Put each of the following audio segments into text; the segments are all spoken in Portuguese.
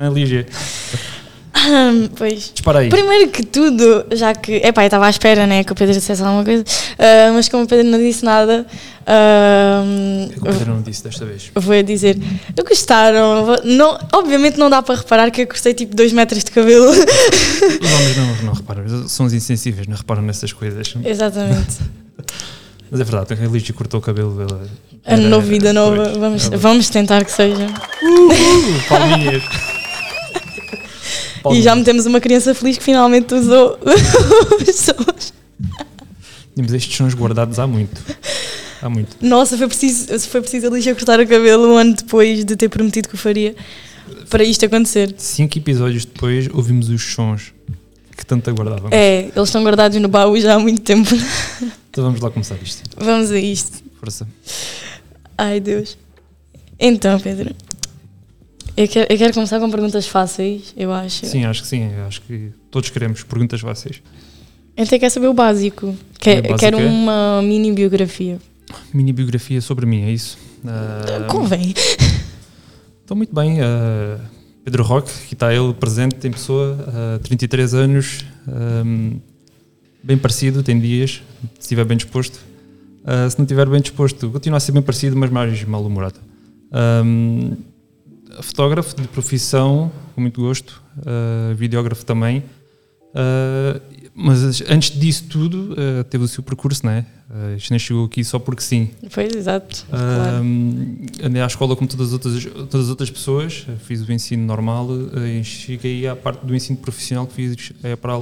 A Lígia, Hum, pois. dispara aí. Primeiro que tudo, já que. Epá, eu estava à espera, né? Que o Pedro dissesse alguma coisa. ah, mas como o Pedro não disse nada, ah, O que o Pedro não disse desta vez. eu vou dizer. Gostaram? Não, obviamente não dá para reparar que eu cortei tipo 2 metros de cabelo. Os homens não, não reparam, são os insensíveis, não reparam nessas coisas. Exatamente. Mas é verdade, a Lígia cortou o cabelo. Ela, Ano novo, vida nova. Vamos, vamos tentar que seja. Uh, palminhas. E já metemos uma criança feliz que finalmente usou os sons. Tínhamos estes sons guardados há muito. Há muito. Nossa, foi preciso, foi preciso a Lígia cortar o cabelo um ano depois de ter prometido que o faria para isto acontecer. Cinco episódios depois ouvimos os sons que tanto aguardávamos. É, eles estão guardados no baú já há muito tempo. Então vamos lá começar isto. Vamos a isto. Força. Ai Deus. Então, Pedro, eu quero, eu quero começar com perguntas fáceis, eu acho. Sim, acho que sim. Acho que todos queremos perguntas fáceis. Então quer saber o básico. Quer, o básico quero é? uma mini biografia. Mini biografia sobre mim, é isso? Ah, Convém. Estou muito bem. ah, Pedro Roque, aqui está ele presente em pessoa, ah, 33 anos, ahm, bem parecido, tem dias, se estiver bem disposto. Ah, se não estiver bem disposto, continua a ser bem parecido, mas mais mal-humorado. Ahm, fotógrafo de profissão, com muito gosto, ah, videógrafo também. Ah, mas antes disso tudo, ah, teve o seu percurso, não é? Uh, isto nem chegou aqui só porque sim. Pois, exato. Claro. Andei à escola como todas as outras, todas as outras pessoas, fiz o ensino normal uh, e cheguei à parte do ensino profissional que fiz é para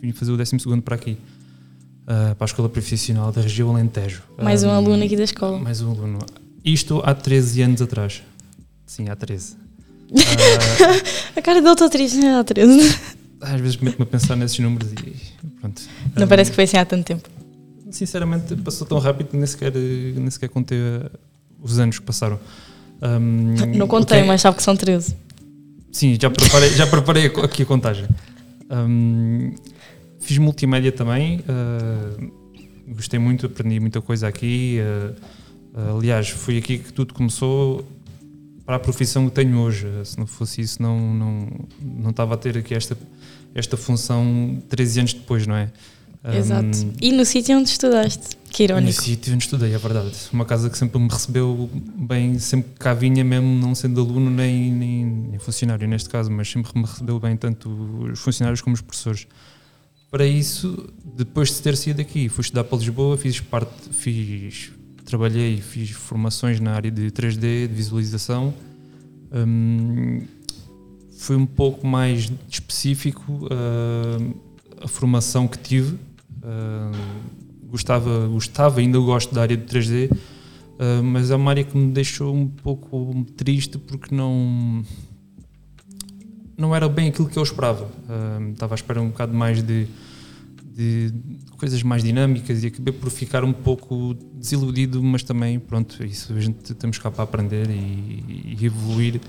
vim fazer o 12 para aqui, uh, para a escola profissional da região Alentejo. Mais um aluno aqui da escola. Mais um aluno. Isto há 13 anos atrás. Sim, há 13. Uh, A cara dele está triste, não é? Há 13. às vezes meto-me a pensar nesses números e pronto. Não Um, parece que foi assim há tanto tempo. Sinceramente, passou tão rápido que nem sequer, nem sequer contei uh, os anos que passaram. Um, Não contei, é- mas sabe que são 13. Sim, já preparei, já preparei aqui a contagem. Um, fiz multimédia também. uh, gostei muito, aprendi muita coisa aqui. uh, aliás, foi aqui que tudo começou para a profissão que tenho hoje. Se não fosse isso, não, não, não estava a ter aqui esta, esta função 13 anos depois, não é? Um, Exato. E no sítio onde estudaste. Que no irónico. sítio onde estudei, é verdade. Uma casa que sempre me recebeu bem, sempre que cá vinha, mesmo não sendo aluno nem, nem, nem funcionário neste caso, mas sempre me recebeu bem tanto os funcionários como os professores. Para isso, depois de ter saído daqui, fui estudar para Lisboa, fiz parte, fiz, trabalhei, fiz formações na área de 3D, de visualização. Hum, foi um pouco mais específico ah, a formação que tive. Ah, gostava, gostava, ainda gosto da área de 3D, ah, mas é uma área que me deixou um pouco triste porque não não era bem aquilo que eu esperava. Estava à espera um bocado mais de, de coisas mais dinâmicas e acabei por ficar um pouco desiludido, mas também, pronto, isso a gente temos cá para aprender e, e evoluir.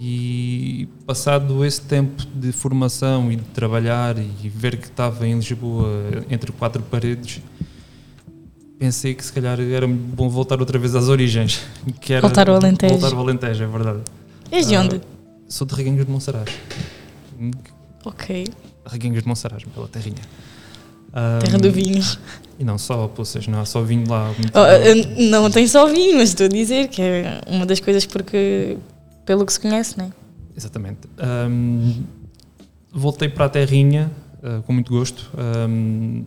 E passado esse tempo de formação e de trabalhar e ver que estava em Lisboa entre quatro paredes, pensei que se calhar era bom voltar outra vez às origens. Que era Voltar ao Alentejo. Voltar ao Alentejo, é verdade. És de Ah, onde? Sou de Reguengos de Monsaraz. Ok. Reguengos de Monsaraz, pela terrinha. Terra Ah, do vinhos. E não só, ou seja, não há só vinho lá. Oh, não tem só vinho, mas estou a dizer que é uma das coisas porque pelo que se conhece, né? Exatamente. Ahm, voltei para a terrinha ah, com muito gosto, ahm,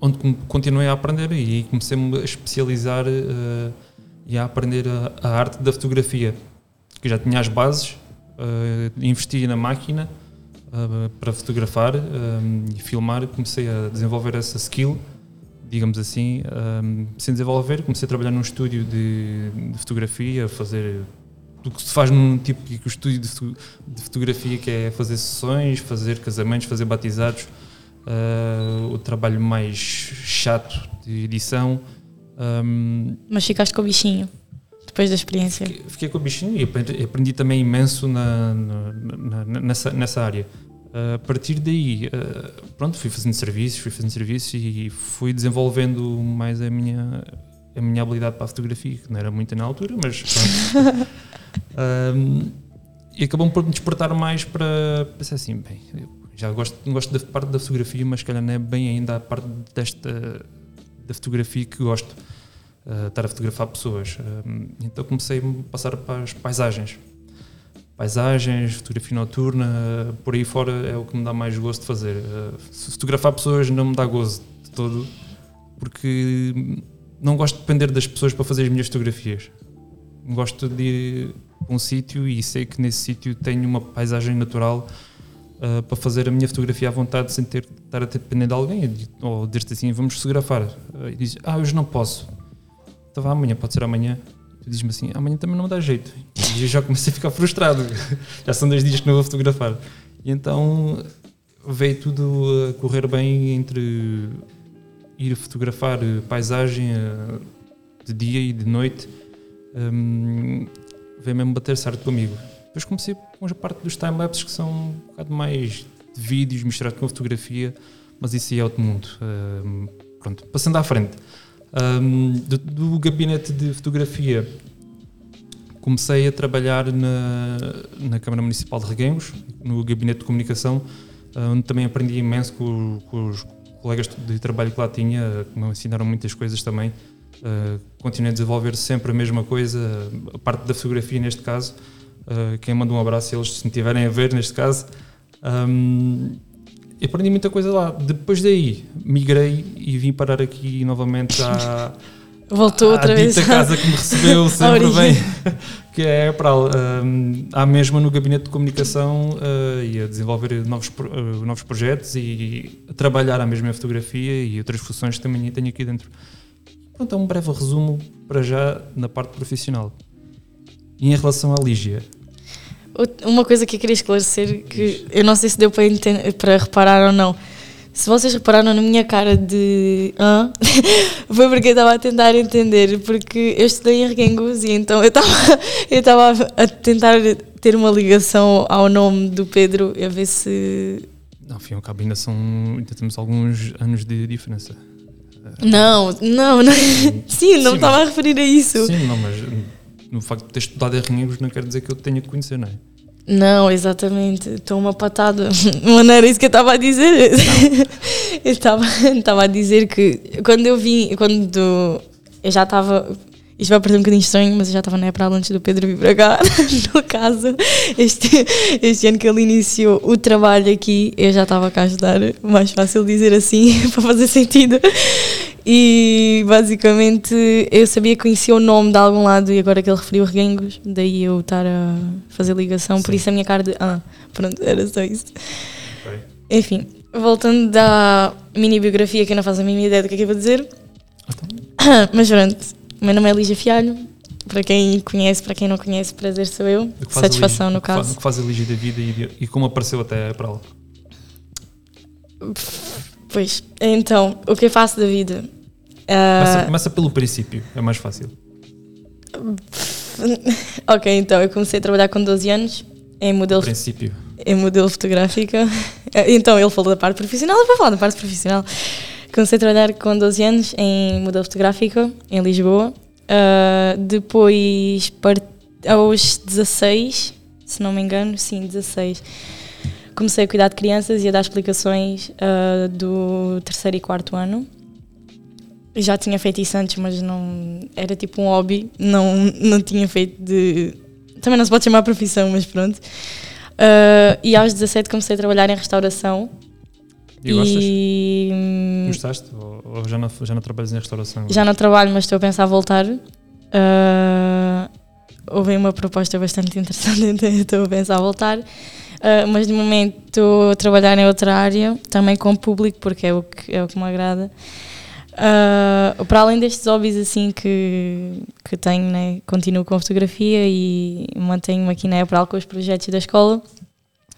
onde continuei a aprender e comecei-me a especializar ah, e a aprender a, a arte da fotografia, que já tinha as bases, ah, investi na máquina ah, para fotografar ahm, e filmar, comecei a desenvolver essa skill, digamos assim, ahm, sem desenvolver, comecei a trabalhar num estúdio de, de fotografia, fazer do que se faz num tipo de estúdio de, foto- de fotografia que é fazer sessões, fazer casamentos, fazer batizados, ah, o trabalho mais chato de edição. Ahm, Mas ficaste com o bichinho depois da experiência. fiquei, fiquei com o bichinho e aprendi, aprendi também imenso na, na- na- nessa, nessa área. Ah, a partir daí, ah, pronto, fui fazendo serviços, fui fazendo serviços e fui desenvolvendo mais a minha, a minha habilidade para a fotografia, que não era muita na altura, mas pronto. E acabou por me despertar mais para pensar assim, bem, já gosto, gosto da parte da fotografia, mas calhar não é bem ainda a parte desta da fotografia que gosto, uh, estar a fotografar pessoas. Uh, então comecei a passar para as paisagens. Paisagens, fotografia noturna, por aí fora é o que me dá mais gosto de fazer. Uh, fotografar pessoas não me dá gozo de todo, porque não gosto de depender das pessoas para fazer as minhas fotografias. Gosto de ir para um sítio e sei que nesse sítio tenho uma paisagem natural uh, para fazer a minha fotografia à vontade sem ter estar a ter depender de alguém ou dizer-te assim, vamos fotografar. Uh, e diz, ah, hoje não posso. Vá amanhã, pode ser amanhã. Tu dizes-me assim, amanhã também não me dá jeito. E eu já comecei a ficar frustrado. já são dois dias que não vou fotografar. E então veio tudo a correr bem entre ir fotografar paisagem uh, de dia e de noite. Um, veio mesmo bater certo comigo. Depois comecei com a parte dos time-lapses que são um bocado mais de vídeos misturado com fotografia, mas isso é outro mundo. Um, pronto, passando à frente. Um, do, do, gabinete de fotografia comecei a trabalhar na, na Câmara Municipal de Reguengos, no gabinete de comunicação, onde também aprendi imenso com, com os colegas de trabalho que lá tinha, que me ensinaram muitas coisas também. Uh, continuei a desenvolver sempre a mesma coisa, a parte da fotografia neste caso, Uh, quem manda um abraço, eles se tiverem a ver, neste caso. Um, aprendi muita coisa lá. Depois daí, migrei e vim parar aqui novamente à. Voltou à, outra à vez. a casa que me recebeu sempre bem, que é a Epral. Um, há mesmo no gabinete de comunicação uh, e a desenvolver novos, uh, novos projetos e a trabalhar a mesma fotografia e outras funções que também tenho aqui dentro. Pronto, é um breve resumo para já na parte profissional. E em relação à Lígia, uma coisa que eu queria esclarecer, que eu não sei se deu para, entender, para reparar ou não. Se vocês repararam na minha cara de ah, foi porque eu estava a tentar entender, porque eu estudei em Reguengos e então eu estava eu estava a tentar ter uma ligação ao nome do Pedro, a ver se. Não, fim ao cabo, ainda, são, ainda temos alguns anos de diferença. Não, não, não. Sim, não estava a referir a isso. Sim, não, mas no facto de ter estudado em Reguengos não quer dizer que eu tenha que conhecer, não é? Não, exatamente. Estou uma patada. Não era isso que eu estava a dizer. eu estava, estava a dizer que quando eu vim, quando eu já estava. Isto vai parecer um bocadinho estranho, mas eu já estava na época antes do Pedro vir para cá. no caso, este, este ano que ele iniciou o trabalho aqui, eu já estava cá a ajudar. Mais fácil dizer assim, para fazer sentido. E basicamente eu sabia que conhecia o nome de algum lado e agora que ele referiu Reguengos, daí eu estar a fazer ligação, Sim. por isso a minha cara de ah, pronto, era só isso. Okay. Enfim, voltando da mini biografia que eu não faço a mínima ideia do que é que eu vou dizer. Okay. Mas pronto, o meu nome é Lígia Fialho. Para quem conhece, para quem não conhece, prazer sou eu. Satisfação no caso. O que faz a Lígia da vida e, e como apareceu até para ela? Pois, então, o que eu faço da vida? Começa, começa, pelo princípio, é mais fácil. ok, então eu comecei a trabalhar com 12 anos em modelo. Princípio. Em modelo fotográfica. Então ele falou da parte profissional, eu vou falar da parte profissional. Comecei a trabalhar com 12 anos em modelo fotográfico em Lisboa. Uh, depois, aos 16, se não me engano, sim, 16, comecei a cuidar de crianças e a dar explicações uh, do terceiro e quarto ano já tinha feito isso antes, mas não era tipo um hobby, não, não tinha feito de. Também não se pode chamar profissão, mas pronto. Uh, e aos 17 comecei a trabalhar em restauração. E, e hum, Gostaste? Ou, ou, já, não, já não trabalhas em restauração? Já não trabalho, mas estou a pensar a voltar. Uh, houve uma proposta bastante interessante, então estou a pensar a voltar. Uh, mas de momento estou a trabalhar em outra área, também com o público, porque é o que, é o que me agrada. Uh, para além destes hobbies assim que, que tenho, né, continuo com a fotografia e mantenho-me aqui na Epral com os projetos da escola.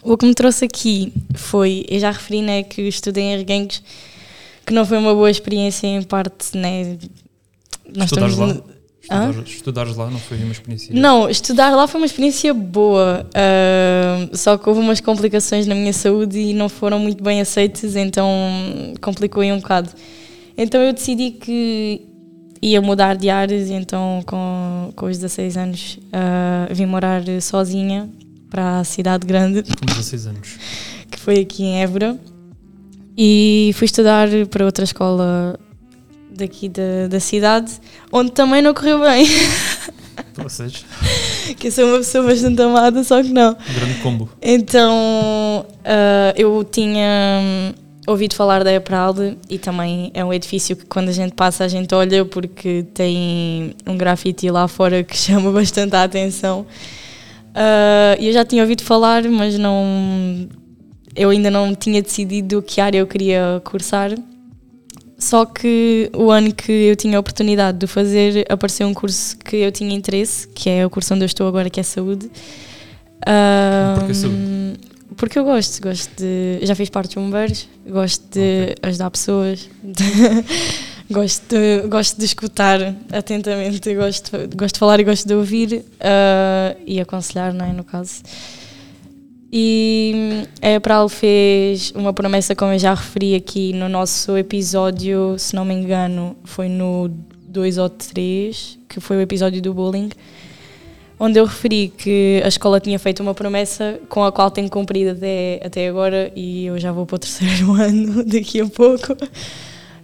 O que me trouxe aqui foi, eu já referi né, que estudei em Reguengos, que não foi uma boa experiência em parte, né, nós Estudares lá? Estudar, estudares lá não foi uma experiência? Não, estudar lá foi uma experiência boa, uh, só que houve umas complicações na minha saúde e não foram muito bem aceitas, então complicou aí um bocado. Então eu decidi que ia mudar de áreas e então com, com os 16 anos uh, vim morar sozinha para a cidade grande, Com 16 anos. que foi aqui em Évora, e fui estudar para outra escola daqui da, da cidade, onde também não correu bem, seja, que eu sou uma pessoa bastante amada, só que não. um grande combo. Então, ah, eu tinha ouvido falar da EPRALDE e também é um edifício que quando a gente passa a gente olha porque tem um grafite lá fora que chama bastante a atenção. Ah, eu já tinha ouvido falar, mas não... Eu ainda não tinha decidido que área eu queria cursar. Só que o ano que eu tinha a oportunidade de fazer, apareceu um curso que eu tinha interesse, que é o curso onde eu estou agora, que é Saúde. Ahm, saúde? Porque eu gosto, gosto de. Já fiz parte de bombeiros, gosto de ajudar pessoas, gosto, de, gosto de escutar atentamente, gosto, gosto de falar e gosto de ouvir ah, e aconselhar, não é? No caso. E a Epral fez uma promessa, como eu já referi aqui no nosso episódio, se não me engano, foi no 2 ou 3, que foi o episódio do bullying, onde eu referi que a escola tinha feito uma promessa com a qual tenho cumprido até, até agora e eu já vou para o terceiro ano daqui a pouco,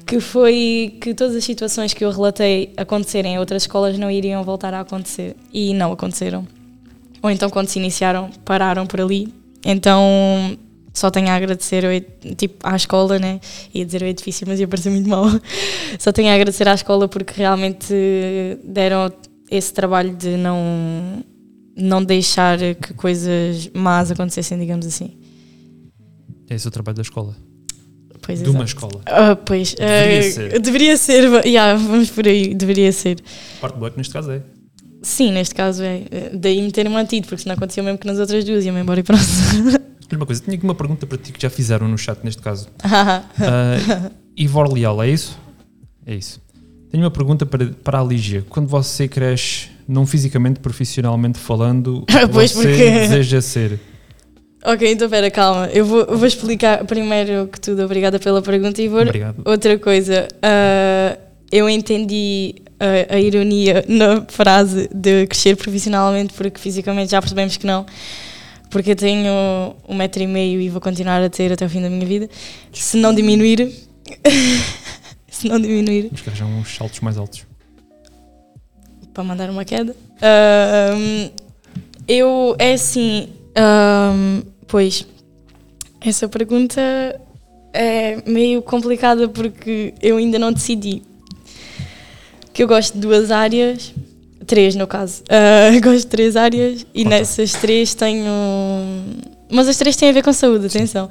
que foi que todas as situações que eu relatei acontecerem em outras escolas não iriam voltar a acontecer e não aconteceram. Ou então quando se iniciaram, pararam por ali. Então só tenho a agradecer tipo, à escola, né? Ia dizer o edifício, mas ia parecer muito mal. Só tenho a agradecer à escola porque realmente deram esse trabalho de não, não deixar que coisas más acontecessem, digamos assim. É esse o trabalho da escola. Pois de uma exato. escola. Ah, pois, Deveria ah, ser. Deveria ser, yeah, vamos por aí, deveria ser. Parte boa que neste caso é. Sim, neste caso é. Daí me ter mantido, porque senão acontecia o mesmo que nas outras duas, ia-me embora e pronto. Olha uma coisa, tinha aqui uma pergunta para ti que já fizeram no chat neste caso. Ah, Uh, Ivor Leal, é isso? É isso. Tenho uma pergunta para, para a Lígia. Quando você cresce, não fisicamente, profissionalmente falando, que Pois, você porque- deseja ser? ok, então espera, calma. Eu vou, eu vou explicar primeiro que tudo. Obrigada pela pergunta, Ivor. Obrigado. Outra coisa, ah, eu entendi a, a ironia na frase de crescer profissionalmente, porque fisicamente já percebemos que não. Porque eu tenho um metro e meio e vou continuar a ter até o fim da minha vida. Se não diminuir. se não diminuir. Vamos que arranjar uns saltos mais altos. para mandar uma queda. Ahm, eu, é assim, ahm, pois, essa pergunta é meio complicada porque eu ainda não decidi. Que eu gosto de duas áreas, três no caso. Ah, gosto de três áreas e nessas três tenho. Mas as três têm a ver com saúde, atenção.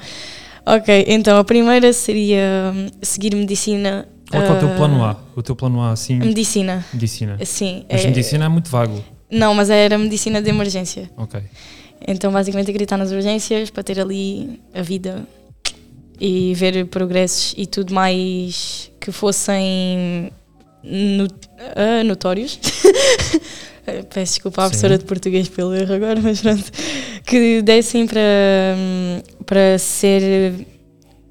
Ok, então a primeira seria hum, seguir medicina. Qual é, é o teu ah, plano A? O teu plano A, assim, Medicina, medicina. sim. Mas é- medicina é muito vago. não, mas era medicina de emergência. Ok. Então, basicamente, estar nas urgências para ter ali a vida e ver progressos e tudo mais que fossem no- ah, notórios. Peço desculpa à Sim. professora de português pelo erro agora, mas pronto. Que dessem para, para ser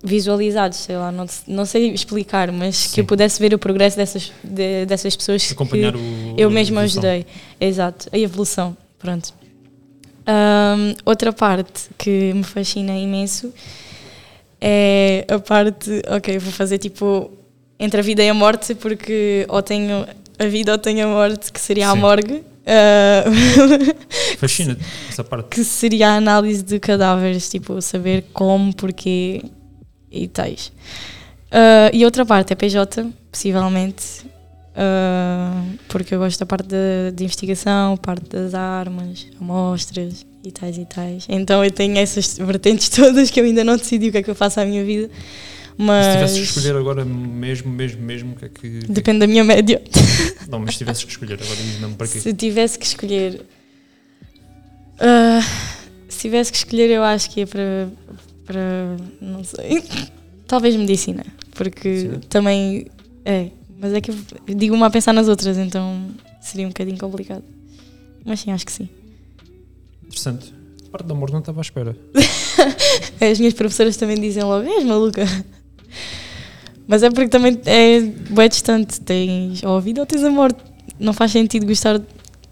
visualizados, sei lá, não, não sei explicar, mas que Sim. eu pudesse ver o progresso dessas, de- dessas pessoas que, Acompanhar o. eu mesma evolução. ajudei. Exato, a evolução. Pronto. Ahm, outra parte que me fascina imenso é a parte. Ok, vou fazer tipo entre a vida e a morte, porque ou tenho a vida ou tenho a morte, que seria a Sim. morgue. ah, Fascina-te essa parte. que seria a análise de cadáveres, tipo, saber como, porquê e tais. Ah, e outra parte é PJ, possivelmente, ah, porque eu gosto da parte de, de investigação, parte das armas, amostras e tais e tais. Então eu tenho essas vertentes todas que eu ainda não decidi o que é que eu faço à minha vida. Mas se tivesses que escolher agora mesmo, mesmo, mesmo, o que é que. é depende da minha média. Não, mas se tivesses que escolher agora, diz-me para quê? Se tivesse que escolher. ah, se tivesse que escolher, eu acho que ia para. para. não sei. Talvez medicina. Porque Sim. também. É. Mas é que eu digo-me a pensar nas outras, então seria um bocadinho complicado. Mas sim, acho que sim. Interessante. A parte do amor não estava à espera. As minhas professoras também dizem logo: és maluca. Mas é porque também é bem distante. Tens ou a vida ou tens a morte. Não faz sentido gostar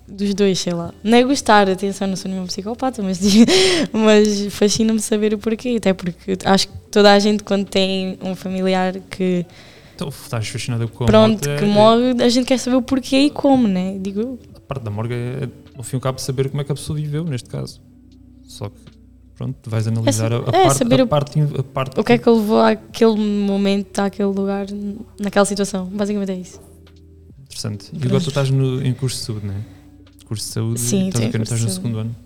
dos dois, sei lá. Não é gostar, atenção, não sou nenhuma psicopata, mas, mas fascina-me saber o porquê. Até porque acho que toda a gente, quando tem um familiar que. Então, estás fascinada com Pronto, que é- morre, a gente quer saber o porquê e como, né? Digo. A parte da morgue é, ao fim e ao cabo, saber como é que a pessoa viveu, neste caso. Só que, pronto, vais analisar sa- a, a é parte, saber a, o- parte, a parte. O que é que levou àquele momento, àquele lugar, naquela situação? Basicamente é isso. Interessante. E agora tu estás no, em curso de saúde, não é? Curso de saúde, Sim, querer- curso estás no segundo ano.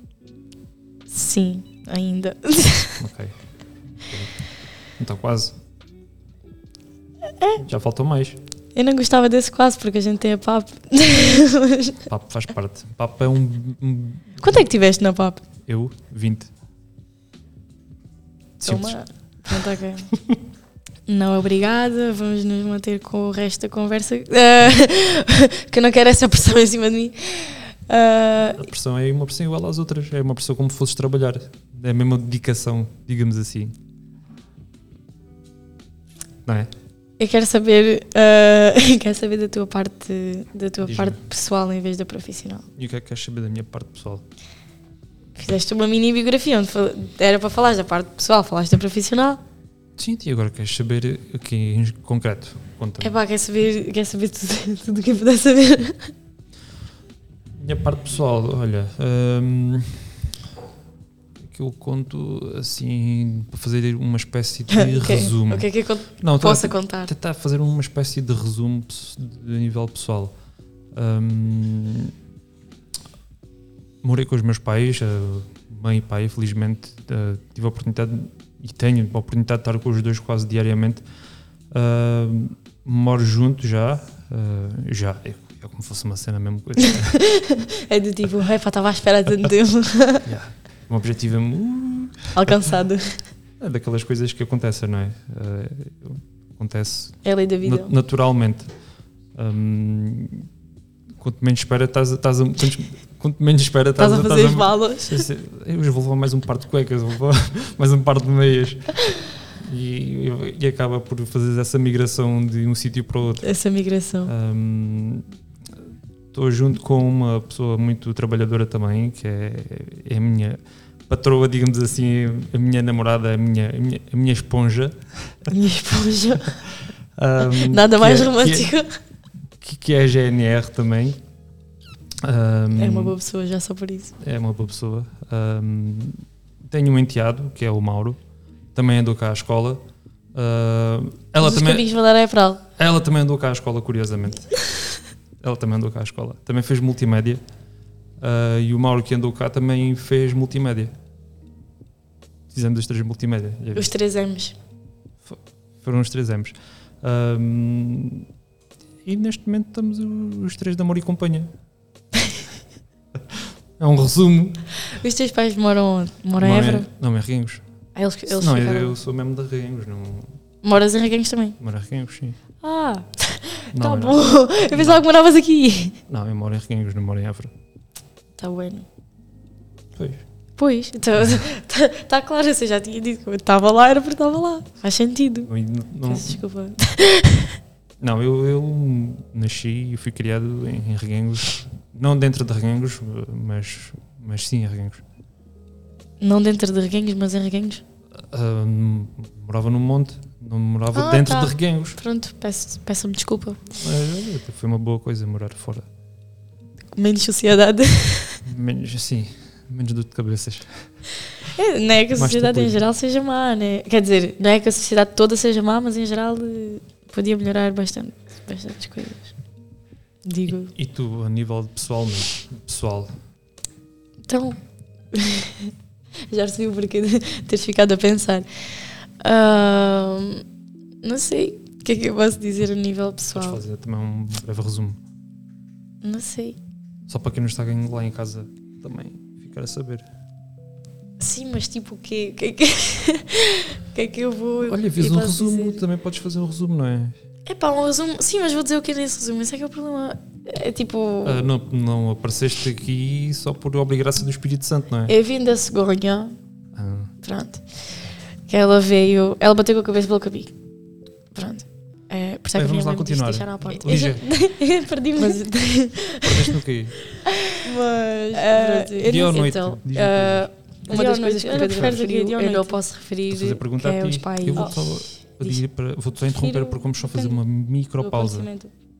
Sim, ainda. Ok. Então, quase. É. Já faltou mais. Eu não gostava desse quase porque a gente tem a PAP. Papo faz parte. Papo é um- Quanto é que tiveste na PAP? Eu, 20. Simples. Toma. Pronto, ok. Não, obrigada. Vamos nos manter com o resto da conversa. Ah, que eu não quero essa pressão em cima de mim. Ah, A pressão é uma pressão igual às outras. É uma pressão como se fosses trabalhar. É a mesma dedicação, digamos assim. Não é? eu quero saber, ah, quero saber da tua parte, da tua parte pessoal em vez da profissional. E o que é que queres saber da minha parte pessoal? Fizeste uma mini biografia onde era para falar da parte pessoal, falaste da profissional. Sim, e agora queres saber aqui em concreto? Conta-me. É pá, quer saber, quer saber tudo, tudo o que eu puder saber. Minha parte pessoal, olha, hum, que eu conto assim para fazer uma espécie de Ok, resumo. O que é que eu cont- Não, possa contar? tentar fazer uma espécie de resumo de nível pessoal. Hum, morei com os meus pais, mãe e pai, felizmente eh, tive a oportunidade e tenho a oportunidade de estar com os dois quase diariamente. Hum, moro junto já, eh, já, é, é como se fosse uma cena, a mesma coisa. É do tipo, pá, estava à espera há tanto tempo. Yeah. Meu objetivo é uh, Alcançado. é daquelas coisas que acontecem, não é? Eh, acontece É a lei da vida. Na- naturalmente. Hum, quanto menos espera, estás a. Estás a quanto, quanto menos espera, Estás a fazer as a- balas. Eu vou levar mais um par de cuecas, vou levar mais um par de meias. E, e acaba por fazer essa migração de um sítio para o outro. Essa migração. Hum, Estou junto com uma pessoa muito trabalhadora também, que é, é a minha patroa, digamos assim, a minha namorada, a minha, a minha, a minha esponja. A minha esponja. Hum, Nada mais é- que é- romântico. que, que é a GNR também. Ahm, É uma boa pessoa, já só por isso. é uma boa pessoa. Ahm, tenho um enteado, que é o Mauro, também andou cá à escola. Ah, ela, os também, é para lá. ela também andou cá à escola, curiosamente. ela também andou cá à escola. Também fez multimédia. Ah, e o Mauro que andou cá também fez multimédia. Fizemos os três multimédia. Os? 3 M's. Foram os três M's. Ahm, e neste momento estamos os três de amor e companhia. é um resumo. Os teus pais moram onde? Moram em Évora? não é Reguengos. Ah, eles, eles não, eu, ficaram- eu sou mesmo de Reguengos. Não, Moras em Reguengos também? moro em Reguengos, sim. Ah, Não, tá bom. não. Eu pensava que moravas aqui. Não, eu moro em Reguengos, não moro em Évora. Tá bueno. Pois. Pois, então, tá, tá claro, você já tinha dito que eu estava lá, era porque estava lá. Faz sentido. Não, não, desculpa. não, eu, eu nasci e fui criado em, em Reguengos. Não dentro de Reguengos, mas, mas sim em Reguengos. Não dentro de Reguengos, mas em Reguengos? Ah, morava num monte, não morava Ah, dentro tá. de Reguengos. Pronto, peço- peço-me desculpa. Mas foi uma boa coisa morar fora. Menos sociedade. Menos assim, menos dor de cabeças. É, não é que a sociedade em geral seja má, né? Quer dizer, não é que a sociedade toda seja má, mas em geral eh, podia melhorar bastante, bastantes coisas. Digo. E tu, a nível pessoal mesmo, pessoal, Então, já percebi o porquê de teres ficado a pensar. Ahm, não sei o que é que eu posso dizer a nível podes pessoal. fazer também um breve resumo. Não sei. Só para quem não está lá em casa também ficar a saber. Sim, mas tipo, o quê? O que é que, que, é que eu vou. Olha, fiz um resumo, dizer? também podes fazer um resumo, não é? É pá, um resumo. Sim, mas vou dizer o que é nesse resumo. Esse é que é o problema. É tipo. Ah, não, não apareceste aqui só por obrigação do Espírito Santo, não é? Eu vim da cegonha, Ah, pronto. Que ela veio. Ela bateu com a cabeça pelo caminho. Pronto. É, percebes Será Bem, que vamos lá continuar. deixar à porta? Lígia, Perdi-me. Mas, perdeste no quê? mas Ah, eu Dia ou noite? então, ah, uma Dia das coisas que o o Dia ou eu não posso referir, fazer a pergunta que é a os ti. pais. Eu vou Oh. Pedir para. Vou-te só interromper porque vamos só fazer uma micropausa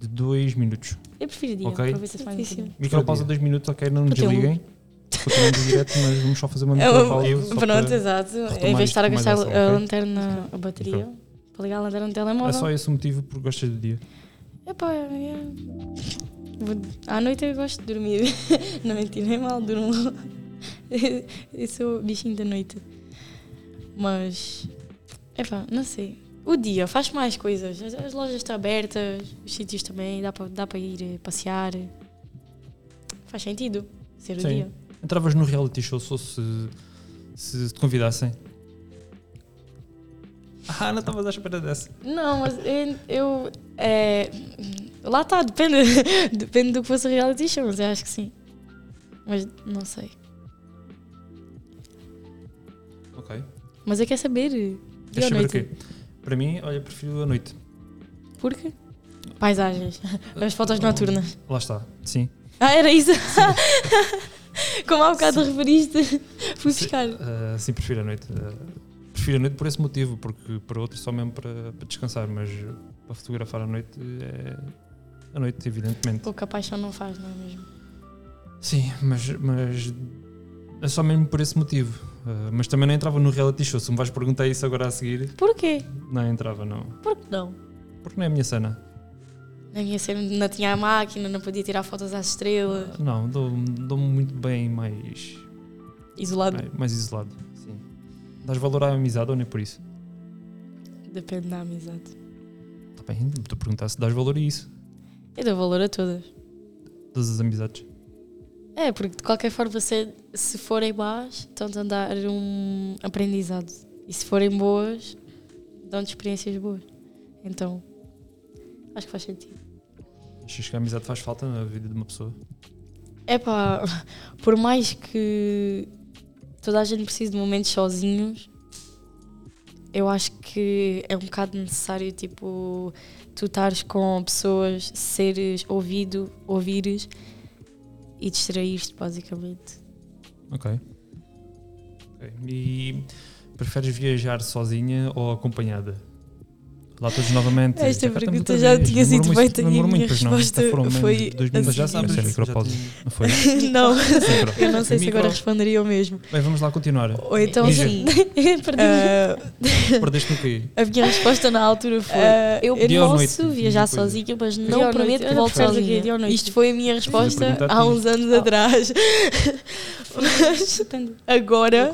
de dois minutos. Eu prefiro dia, Ok. para ver se faz um. Micropausa de dois minutos, ok? Não nos desliguem. Continuamos direto, mas vamos só fazer uma É micropausa. Pronto, para- exato. Em vez de estar a gastar a lanterna, a bateria, para ligar a lanterna no telemóvel. É só esse o motivo porque gostas de dia. Epá, é... À noite eu gosto de dormir. Não mentira, é mal, durmo. Eu sou bichinho da noite. Mas. Epá, não sei. O dia faz mais coisas. As, as lojas estão abertas, os sítios também, dá para dá ir eh, passear. Faz sentido ser o Sim. dia. Entravas no reality show só se, se te convidassem. Ah, não estavas à espera dessa. Não, mas eu. eu, é, lá está, depende, depende do que fosse a reality show, mas eu acho que sim. Mas não sei. Ok. Mas eu quero saber. Queres Dia ou saber o noite? quê? Para mim, olha, prefiro a noite. Por quê? Paisagens. As fotos noturnas. Lá está, sim. Ah, era isso? Como há bocado referiste, fui Sim. buscar. Ah, sim, prefiro a noite. Ah, prefiro a noite por esse motivo, porque para outro só mesmo para, para descansar, mas para fotografar à noite é a noite, evidentemente. Pouca paixão não faz, não é mesmo? Sim, mas, mas é só mesmo por esse motivo. Ah, mas também não entrava no reality show. Se me vais perguntar isso agora a seguir, Porquê? não entrava, não. Por que não? Porque não é a minha cena. Na minha cena não tinha a máquina, não podia tirar fotos às estrelas. Não, dou-me dou muito bem mais, Isolado. mais, mais isolado. Sim. Dás valor à amizade ou nem por isso? Depende da amizade. Está bem, estou a perguntar se dás valor a isso. Eu dou valor a todas. Todas as amizades. É, porque de qualquer forma, se, se forem más, estão-te a dar um aprendizado. E se forem boas, dão-te experiências boas. Então, acho que faz sentido. Achas que a amizade faz falta na vida de uma pessoa? É pá, por mais que toda a gente precise de momentos sozinhos, eu acho que é um bocado necessário, tipo, tu estares com pessoas, seres ouvido, ouvires e distrair-te, basicamente. Ok. E preferes viajar sozinha ou acompanhada? Lá todos novamente. Esta pergunta já tinha sido feita e a minha não? resposta foi. Já sabes, é micropausa. Não foi? Não, eu não sei se Micro- agora responderia o mesmo. Bem, vamos lá continuar. Ou então sim, Perdi. ah, Perdeste no quê? A minha resposta na altura foi: ah, Eu posso viajar sozinha, mas não prometo que volto o sozinha. Isto foi a minha resposta há uns anos atrás. mas agora.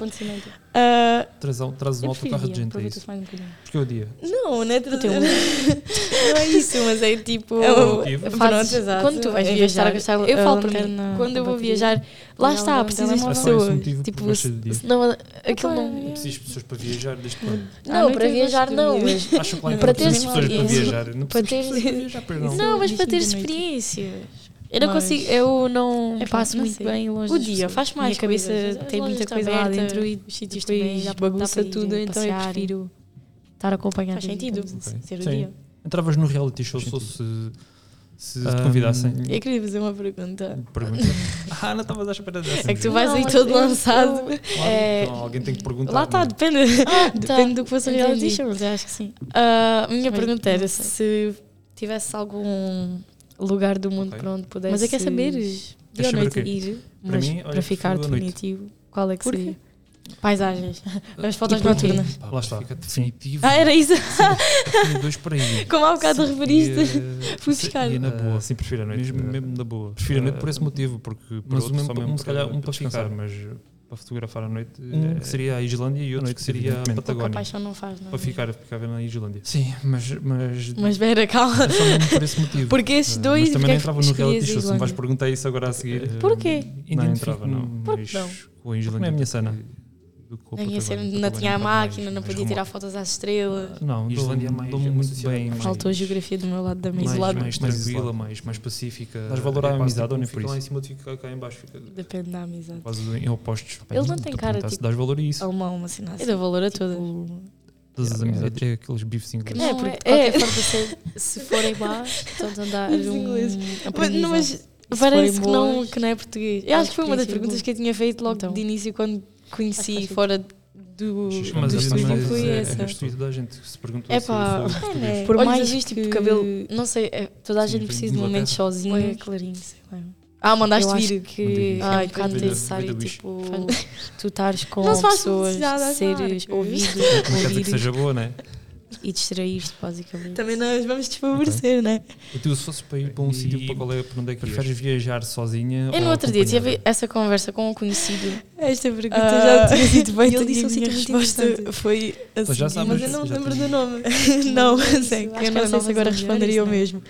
Ah, Traz, um- traz um eu autocarro de gente, é aproveita-se isso? mais um bocadinho. Porque é o dia. Não, não é, tra- teu não é isso, mas é tipo. É o motivo. fazes- Pronto, exato. quando tu vais estar viajar, gastar eu falo para mim, quando eu vou viajar, lá está, a precisas de É pessoas. motivo que Tipo, senão aquilo não. é. Preciso de pessoas para viajar desde quando? Não, para eu viajar não, mas Acho que lá precisas de pessoas para experiência. viajar. Não Para precisas de pessoas para viajar, não. Não, mas para ter experiências. Eu não Mas- consigo, eu não Epá, passo não muito sei. bem longe O dia faz mais Minha cabeça coisas. Tem muita coisa lá abertas, dentro e os sítios depois também, bagunça ir tudo, então eu passear. prefiro estar acompanhada. Faz sentido. Ser o Sim. dia. Entravas no reality show só se, se te convidassem. Eu queria fazer uma pergunta. Pergunta. Ah, não estavas à espera dessa. É que tu Não, vais aí mas todo eu- lançado. eu- Claro, é- então alguém tem que perguntar. Lá está, não é? depende. Ah, tá. Depende do que fosse a reality show, mas eu acho que sim. Ah, a minha Mas pergunta era não se tivesse algum lugar do mundo Ok. para onde pudesse. Mas saber. Dia Queres ou saber noite o quê? ir, Para mas mim, olha, para ficar noite. definitivo, qual é que Porquê? seria? Paisagens. As fotos porquê? noturnas. Lá está. Fica definitivo. Ah, era isso? Tinha dois para aí. Como há bocado Sim, referiste. e, Fui buscar. E na boa. Ah, sim, prefiro a noite. Mesmo, Ah, mesmo na boa. Prefiro a noite por esse motivo, porque para Mas outro um- só um, mesmo se calhar, calhar, um para descansar. mas para fotografar à noite, Um um que seria a Islândia e outro que seria a Pouca Patagónia. paixão não faz, não é? Para ficar, ficar na Islândia. Sim, mas, mas, Mas Vera, calma. é só mesmo por esse motivo. Porque esses dois. Mas também porque não entrava que no reality show. Se me vais perguntar isso agora a seguir. eh, Porquê? Não entrava, não. Por Mas que não? com a Islândia. Não é a minha cena com Não, ia ser, não tinha a máquina, mais, não podia tirar fotos às estrelas. Não, Islândia é mais muito bem. Faltou a geografia do meu lado da mesa. Mais, mais, tranquila, mais, mais pacífica. Mas valor à é, amizade ou tipo, nem por isso? lá em cima de cá em baixo. Fica... Depende da amizade. Quase em opostos. Ele não tem cara de tipo, Dás valor a isso. Alemão, uma cena assim. Eu dou valor a tipo, tudo. Todas as é. amizades. É aqueles bifes ingleses. Não, é, porque é. é. se, forem lá, todos andares um... Mas é? parece que não, que não é português. Eu acho que foi uma das perguntas que eu tinha feito logo então. de início quando conheci fora do, mas do estúdio mas foi é, essa. É da gente, se perguntou é pá, se é, né? Por mais que tipo, cabelo, não sei, é, toda a gente precisa de um momento sozinho. É clarinho, sei lá. Ah, mandaste vir. que ah, é um bocado necessário, tipo, tu estares com pessoas, seres ouvidos. Não quer dizer que seja boa, não é? e distrair-te, basicamente. Também nós vamos desfavorecer, okay. né? E tu, se fosse para ir para um e sítio, para qual é, para onde é que preferes viajar sozinha? Eu no outro dia tive essa conversa com um conhecido. Esta pergunta uh, já tinha sido bem, ele disse um sítio resposta foi assim, já sabes, mas eu não me lembro do nome. não, né? eu não sei se agora responderia o mesmo.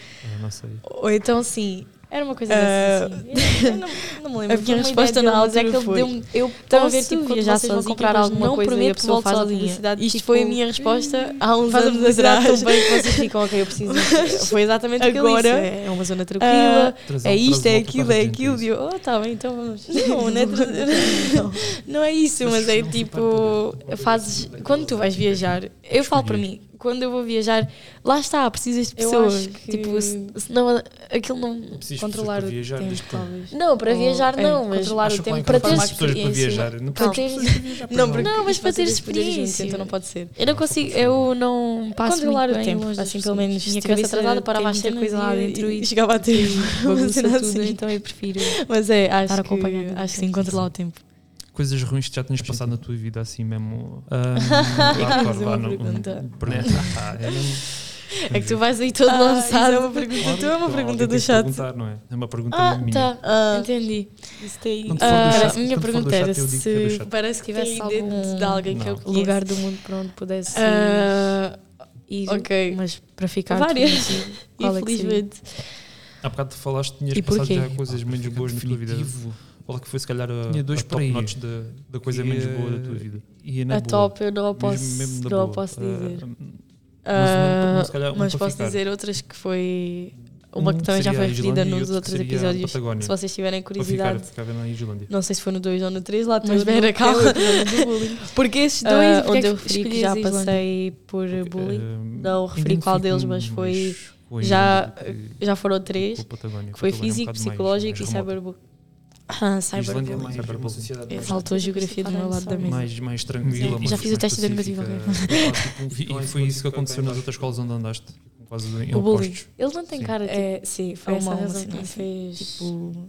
Ou então, sim, era uma coisa uh... assim. Eu não, não me lembro. A minha resposta na é altura é que ele foi. Deu eu então, estava a ver tipo, quando viajar vocês vão comprar alguma não coisa prometo e a pessoa faz a universidade. Isto tipo, foi a minha resposta hum, há uns faz anos atrás. Tão bem que vocês ficam, ok, eu preciso disso. Foi exatamente Agora, o que disse. É, é uma zona tranquila, uh, é isto, é aquilo, é aquilo. E eu, oh, tá bem, então vamos. Não, não é, não é isso, mas é tipo, fazes, quando tu vais viajar, eu falo para mim, quando eu vou viajar, lá está, precisas de pessoas. Que... Tipo, senão aquilo não. não controlar para o viajar, tempo, talvez. Não, para Ou, viajar é, não, mas controlar o tempo para ter experiência. Para viajar. Não, para ter... não, não, não, mas para é ter experiência. Então não pode ser. Eu não consigo, eu não passo controlar o tempo. Assim, tipo, pelo menos, minha cabeça atrasada parava a ter coisa lá dentro e chegava a tempo. Assim. Assim. Então eu prefiro. Mas é, acho que acho que sim, controlar o tempo coisas ruins que já tens passado na tua vida assim ah, é mesmo. É que tu vais aí todo ah, lançado. É uma pergunta claro, tua, é uma pergunta do chat. Não é? é uma pergunta ah, minha. Tá, ah, ah, entendi. Isso tem. Uh, a minha pergunta era se, é parece que tivesse algum de alguém não. que eu conheço. lugar do mundo para onde pudesse ir, ok. mas para ficar várias, assim, é infelizmente. Há bocado falaste que tinhas passado já coisas menos boas na tua vida qual é que foi, se calhar, a, Tinha dois a top notes da, da coisa e, menos boa da tua vida? E na a boa. top eu não a posso, mesmo, mesmo não posso dizer. Uh, mas, mas posso ficar. dizer outras que foi uma um que também já foi referida nos outros episódios. Se vocês tiverem curiosidade, ficar, não sei se foi no 2 ou no 3, lá mas Vera, calma. porque esses dois, uh, onde é eu referi que já passei por bullying, uh, não referi qual deles, mas foi. Já, já foram três: que foi físico, um psicológico mais, e cyberbullying. Ah, cyberbullying. Faltou a geografia do meu lado da mesa. Mais, mais tranquila. Sim. Já fiz o teste da negativa. Tipo, e foi isso que aconteceu nas outras escolas onde andaste? Quase em opostos. Ele não tem cara. Tipo, é, sim, foi uma razão que assim, fez. Tipo,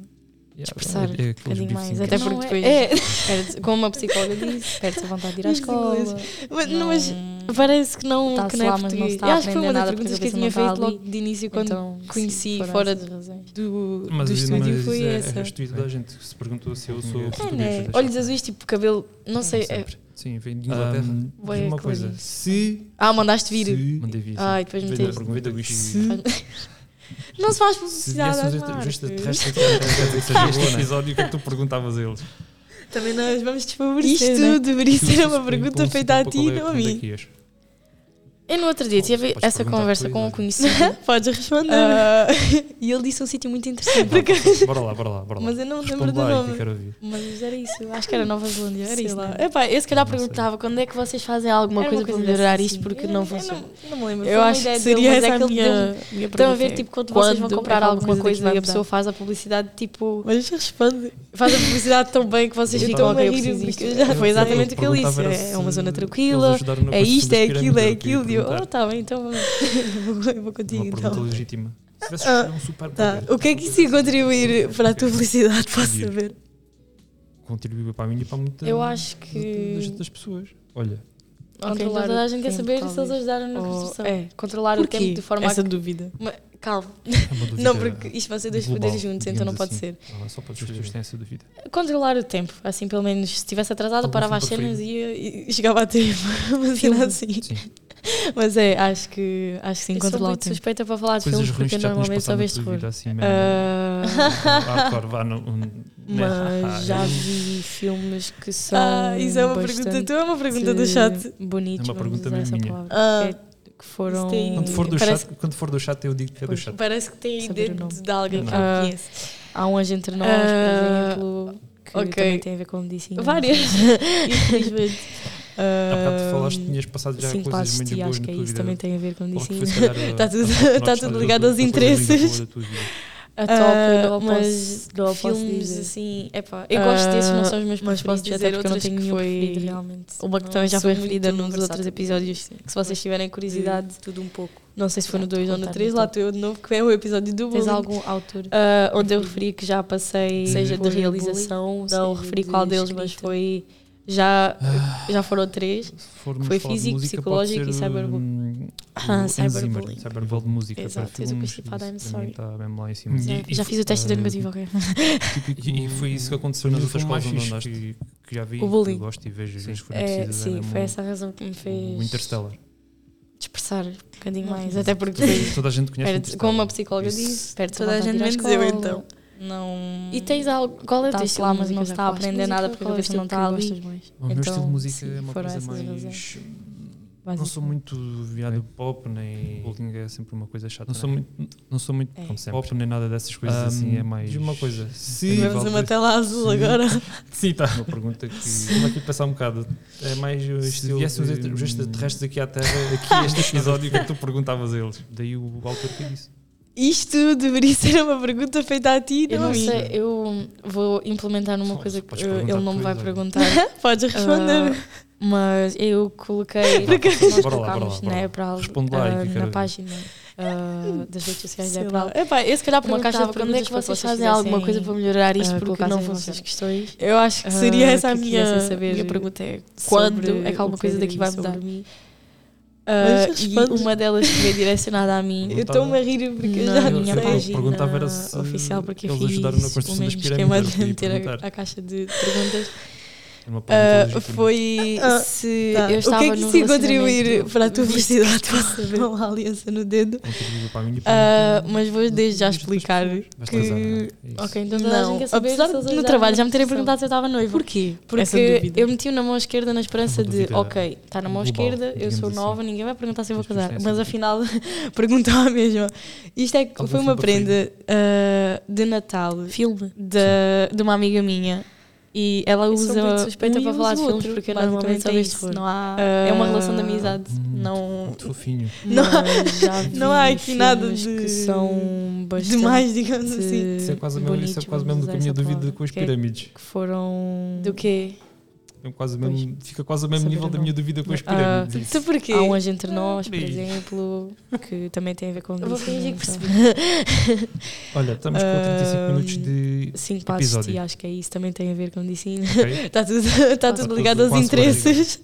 expressar yeah, é, é um bocadinho mais, até porque depois, é. Perdes, como a psicóloga disse, perdes a vontade de ir à escola. Mas, não, mas parece que não, que não é lá, português. Não acho que foi uma das perguntas que eu tinha feito logo de início quando então, conheci sim, fora do, do, mas, do estúdio. Mas foi é, essa. É toda a gente se perguntou se eu sou é, português. Né? Olhos azuis, tipo cabelo, não sei. É, Sim, vem de Inglaterra. Um, uma coisa. Se. Ah, mandaste vir. Se, mandei vir. Ai, depois me pergunta, Se, Não se faz publicidade. Se viesse uns então, então, então, tá. este episódio, o que é que tu perguntavas a eles? Também nós vamos desfavorecer. Isto né? deveria ser uma pergunta feita a ti e não a é mim. Eu no outro dia tinha tive essa conversa com um conhecido Podes responder. Ah, e ele disse um sítio muito interessante. Bora lá, bora lá, bora lá. Mas eu não lembro do que nome. Mas era isso, acho que era Nova Zelândia. Era Sei isso, lá. né? Epá, eu se calhar Não sei. perguntava quando é que vocês fazem alguma Era coisa para melhorar assim. isto porque Eu não funciona. Não, me lembro. Eu acho que seria é essa a minha, minha Estão a ver, tipo, quando, vocês vão comprar alguma coisa, e a pessoa faz a publicidade, tipo, Mas responde. faz a publicidade tão bem que vocês ficam a estou-me Foi exatamente o que ele disse. É uma zona tranquila, é isto, é aquilo, é aquilo eu, oh, tá bem, então vou, eu vou contigo. Uma então. pergunta então. legítima. Se tivesses ah, um super tá. O que é que isso ia contribuir para a tua felicidade, posso saber? Contribuiu para mim e para muita Eu acho que. Das, das pessoas. Olha. Okay, controlar toda a gente quer saber talvez. se eles ajudaram na construção. É, controlar Porquê? o tempo de forma. Essa dúvida. Uma... Calma. É não, porque isto vai ser dois poderes juntos, então não pode assim. ser. Ah, só para as têm essa dúvida. Controlar o tempo. Assim, pelo menos, se estivesse atrasado, Algum parava as cenas e, e, chegava a tempo. Mas era assim. Sim. Mas é, acho que, acho que se encontra lá o tempo. suspeita para falar de filmes porque normalmente só vês terror. Assim, uh... Mas já vi filmes que são. Ah, isso é uma pergunta tua, então é uma pergunta do chat. Bonito, é uma pergunta mesmo minha. Uh, que é, foram. Tem... Quando, for do parece... chat, quando for do chat, eu digo que é do chat. Parece que tem dentro de alguém que não uh, ah. conhece. Há um anjo entre nós, por exemplo, que okay. também tem a ver com medicina. Várias, infelizmente. Há bocado tu Ah, falaste que tinhas passado já Cinco coisas muito boas acho que é isso vida. também tem a ver com Qual que foi, isso. se calhar, a- Tá tudo- tá nota tudo ligado aos interesses. A top, Ah, eu não mas posso, não filmes dizer. assim, epá, eu gosto desses, não são os meus mas preferidos, posso até dizer porque eu não outras tenho que nenhum preferido realmente. Uma que também já foi referida muito nos outros episódios, que se vocês tiverem curiosidade, tudo um pouco. não sei se foi no 2 ou no Contar 3, no lá top. estou eu de novo, que é o episódio do Tens algum autor? Ah, onde eu referi que já passei, seja de realização, bullying, não referi de qual deles, mas foi. Já, já foram três. Foi físico, música, psicológico e ser, cyberbullying. hum, Ah, o Hans cyberbullying. De música Exato, para fiz o constipado, I'm sorry. está mesmo lá em cima. Já, E- já fiz o teste de ah, negativo, ok. Típico, e, e foi isso que aconteceu nas outras o escolas onde fixe andaste que, que já vi O bullying. que gosto e vejo as vezes que É, sim, mesmo foi essa a razão que me o fez Interstellar expressar um bocadinho mais. Até porque toda a gente conhece como uma psicóloga disse, perto Toda a gente menos eu, então. Não. E tens algo. Qual é o teu lá, estilo mas mas não está a aprender nada porque a é não está ali. mais? O meu estilo de Então, música sim, é uma coisa mais. Não sou muito viado pop, nem. Bullying é sempre uma coisa chata. Não sou muito, não sou muito É. pop, nem nada dessas coisas assim. É mais. Diz uma coisa. Se. nível Vamos uma tela azul Sim. agora. Sim, tá. Uma pergunta que. Vamos aqui pensar um bocado. É mais o Se estilo. viessem os extraterrestres aqui à Terra, aqui este episódio, o que é que tu perguntavas a eles? Daí o autor que disse. Isto deveria ser uma pergunta feita a ti, Eu não a não mim. sei, eu vou implementar numa Só- coisa que perguntar ele não me vai perguntar. Podes responder. Ah, mas eu coloquei. Porque- nós colocámos na Responde lá aí ah, que eu na página ah, das redes sociais da Sei Epral. Epá, eu se calhar Uma caixa de perguntava quando é que para vocês vocês fazem alguma coisa para melhorar isto ah, porque não vossas questões? Eu acho que seria essa a minha, saber minha pergunta. É Quando é que alguma coisa daqui vai mudar? Ah, Mas e uma delas que veio direcionada a mim. Eu estou-me a rir porque eu já minha sei. eu página perguntava era se oficial porque eu eles fiz ajudaram na construção o das mesmo esquema pirâmides, de eu ia meter a, a caixa de perguntas. Uma legítima. foi Ah, se tá. eu O estava que é que ia contribuir para a tua felicidade que estás a ver. com a aliança no dedo. Pergunta. mas vou desde já explicar que- não é? É. Ok, então Não, apesar de no trabalho já me terem perguntado se eu estava noiva. Porquê? Porque eu meti-o na mão esquerda na esperança Uma de, ok, está na mão global, esquerda, eu sou assim. nova, ninguém vai perguntar se eu vou casar. Mas essa afinal, perguntou a mesma. Isto é que foi uma prenda ah, de Natal Filme. de, de uma amiga minha. E ela Eu sou usa. muito suspeita um para falar de usa filmes porque eu normalmente só é vejo terror. Não há, Ah, é uma relação de amizade. Não. Muito fofinho. Não não há aqui nada de- que são bastante Demais, digamos assim. Isso é quase, mesmo, isso é quase mesmo do que a minha dúvida com as é- pirâmides. que foram Do quê? Quase mesmo, fica quase ao mesmo nível o da minha dúvida com as Ah, pirâmides. isso. tu porquê? Há um Anjo Entre Nós, por exemplo, que também tem a ver com Eu vou fingir que percebi. Olha, estamos com 35 Ah, minutos de. Cinco passos de Episódio. acho que é isso, também tem a ver com disciplina. Ok? Está tudo, está tudo tudo ligado aos interesses.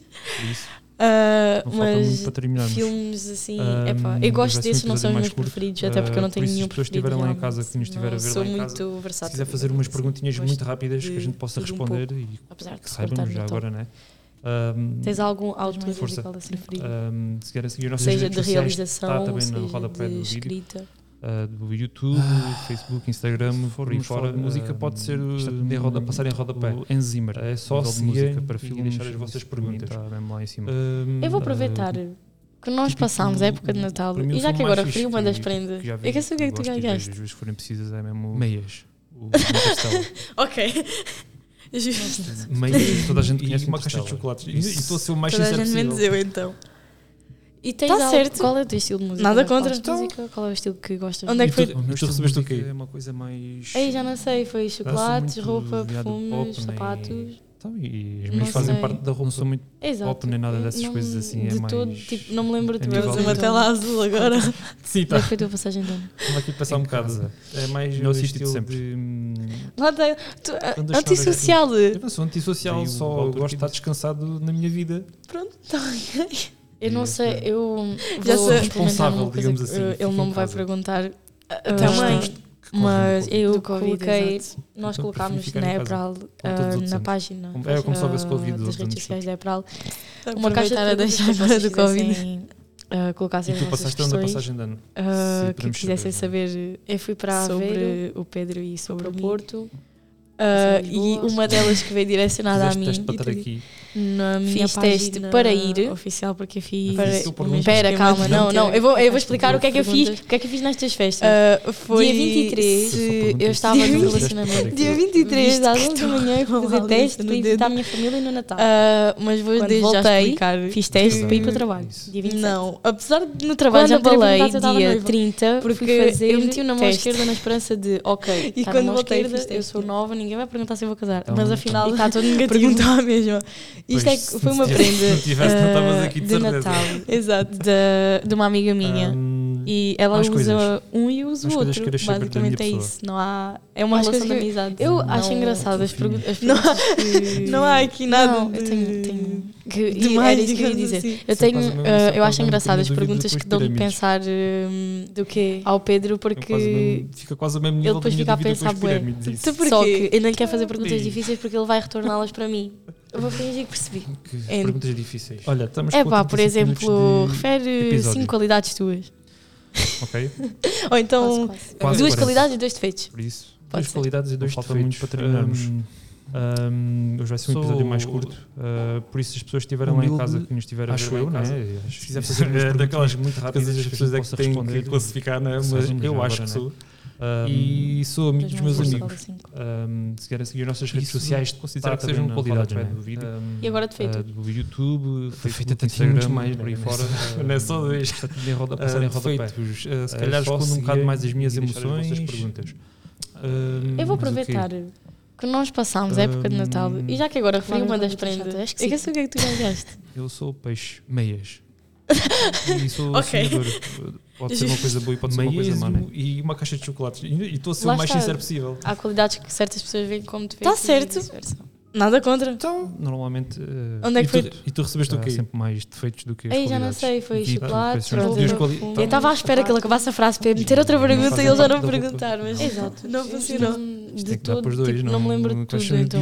Isso, Ah, não muito mas para terminarmos. filmes assim, Ahm, epá, eu gosto desses, um não são os meus curto. preferidos, até porque eu não Ah, tenho por isso, nenhum se as pessoas preferido. estiverem lá em casa, que nos estiver a Não ver sou lá em muito casa, Se versátil. quiser fazer umas perguntinhas muito rápidas que a gente possa tudo um responder e Apesar de que saibamos já agora, né? Ahm, Tens algum autor Força. musical assim preferido? ahm, se querem seguir as nossas Seja de sociais, realização, está também seja no rodapé de do vídeo. Ah, do YouTube, Facebook, Instagram, por aí formos falar fora. de música, ah, pode ser, uh, tudo em roda- passar em rodapé. O Enzimer. É só música para e filmes deixar as vossas perguntas. Lá em cima. Hum, Eu vou Ah, aproveitar que nós típico- passámos a época de Natal e já filme que agora fui uma das prendas. que já vi, Eu quero saber o que é que tu e ganhaste. Às vezes forem precisas é mesmo meias. Ok. Justo. meias, toda a gente e conhece uma caixa de chocolates. E Isso. e estou a ser o mais Toda a sincero gente menos possível. eu então. E tens Tá algo- certo. Qual é o teu estilo de música? Nada contra. Então- música? Qual é o estilo que gostas? Onde é que foi? tu- O meu tu recebeste o quê? É uma coisa mais. Ei, já não sei, foi chocolates, roupa, perfumes, pop, nem- sapatos. Então, e as Não minhas fazem sei. parte da roupa. Não sou muito Exato. pop nem nada dessas Não- coisas assim. É de mais. todo, tipo, não me lembro de ver uma tela azul agora. Sim, tá. é que foi a tua passagem de ano? Vamos aqui pensar um bocado. É mais o sítio de estilo sempre. de... hum, Lá tem. tu- a- Andas só Antissocial. Eu não sou antissocial, só gosto de estar descansado na minha vida. Pronto, tá ok. Eu não E sei, eu Já implementar Responsável, digamos assim, uh, ele não me vai perguntar, Também. Ah, mas eu coloquei, exato. nós Então, colocámos na Epral, outros na página Como- é como se houvesse Covid das redes sociais da Epral, Uma uma caixa de a deixar para vocês do Covid. fizessem, ah, colocassem E as tu vossas passaste onde a questões, passagem de ano? Se que quisessem saber, saber Eu fui para sobre Aveiro o Pedro e sobre sobre o mim. Porto. Sim, e uma delas que veio direcionada a na minha fiz teste para ir. oficial porque eu fiz para, espera calma não não eu vou eu vou explicar o que é que eu fiz o que é que eu fiz nestas festas. Uh, foi dia 23 eu estava no relacionamento. Dia 23 às 11 da manhã fazer teste para visitar a minha família no Natal. Uh, mas vou Quando voltei fiz teste para ir para o trabalho dia 27. não apesar de no trabalho já falei dia 30 porque eu meti na mão esquerda na esperança de ok e tá quando voltei eu sou nova ninguém vai perguntar se eu vou casar. Mas afinal está todo negativo. perguntar mesmo isto é, foi uma prenda uh, de, Natal, exato, de, de, uma amiga minha. Um, e ela usa coisas. um e usa o outro. Basicamente é isso. Não há, é uma relação de amizade. Eu não, acho engraçado as, perguntas. Não, não há aqui nada. Não, eu tenho. tenho que, demais, era isso que eu ia dizer. Assim. Eu, tenho, uh, eu acho engraçado as perguntas que dão de pensar um, do quê? ao Pedro, porque fica quase mesmo ele depois fica a pensar, bué. Só que ele não quer fazer perguntas difíceis porque ele vai retorná-las para mim. Eu vou fingir que percebi. Que Ent... Perguntas difíceis. Olha, estamos É pá, por exemplo, de... refere episódio. cinco qualidades tuas. Ok. Ou então, quase, quase. Duas 40. qualidades e dois defeitos. Por isso. Pode duas ser. qualidades e dois defeitos. Falta muito para terminarmos. Um, um, hoje vai ser um Sou episódio mais curto, uh, por isso, se as pessoas estiveram lá em casa, que nos tiveram acho eu, não é? se quiser fazer é, daquelas muito rápidas, as pessoas é que têm que classificar, não é? mas eu acho que é? sou. Um, e sou amigo dos meus amigos. Um, se querem seguir nossas redes Isso sociais, considero que sejam qualidade né? do vídeo. Um, e agora de feito? Uh, do YouTube, de feito até tem muito mais por aí né? fora. Não é só dois. Está roda, passar. Ah, Feitos, uh, ah, se é calhar escondo um bocado mais as minhas emoções. As perguntas. Eu vou aproveitar que nós passámos a época de Natal e já que agora referi uma das prendas, esqueci o que é que tu ganhaste. Eu sou peixe meias. Isso okay. Pode ser uma coisa boa e pode ser uma coisa má. Né? E uma caixa de chocolates. E estou a ser Lá o mais está. sincero possível. Há qualidades que certas pessoas veem como tá defeitos. Está certo. Nada contra. Então, normalmente. Uh, Onde é que e foi? E tu recebeste o quê? sempre mais defeitos do que as Ei, já não sei, foi tipo, chocolate. Assim. Eu estava à espera que ele acabasse a frase para meter outra pergunta e ele já não perguntar, mas. Exato. Não funcionou. De é? tudo. Tipo, não me lembro de tudo. Então,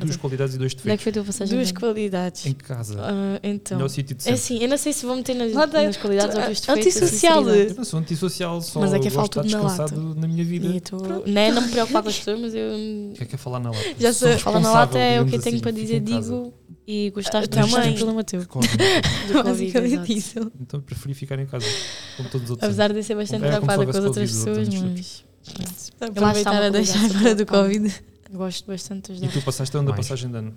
duas qualidades e dois defeitos. Onde é que foi a tua passagem? Duas qualidades. Em casa. Ah, então. É assim, eu não sei se vou meter nas qualidades ou ah, dois defeitos. Assim, antissocial. Eu não sou antissocial, só. Mas é que é falta de descansado na minha vida. É, não me preocupo com as pessoas, mas eu. O que é que é falar na lata? Já sei, falar na lata até é o que eu tenho assim, para dizer, digo. E gostaste ah, da então mãe? Pelo Mateus. Basicamente isso. Então preferi ficar em casa, como todos os outros. Apesar de ser bastante é, preocupada com as outras pessoas, mas. Tá eu lá estava a deixar fora do tá Covid. Gosto bastante dos E tu passaste onde a passagem de ano?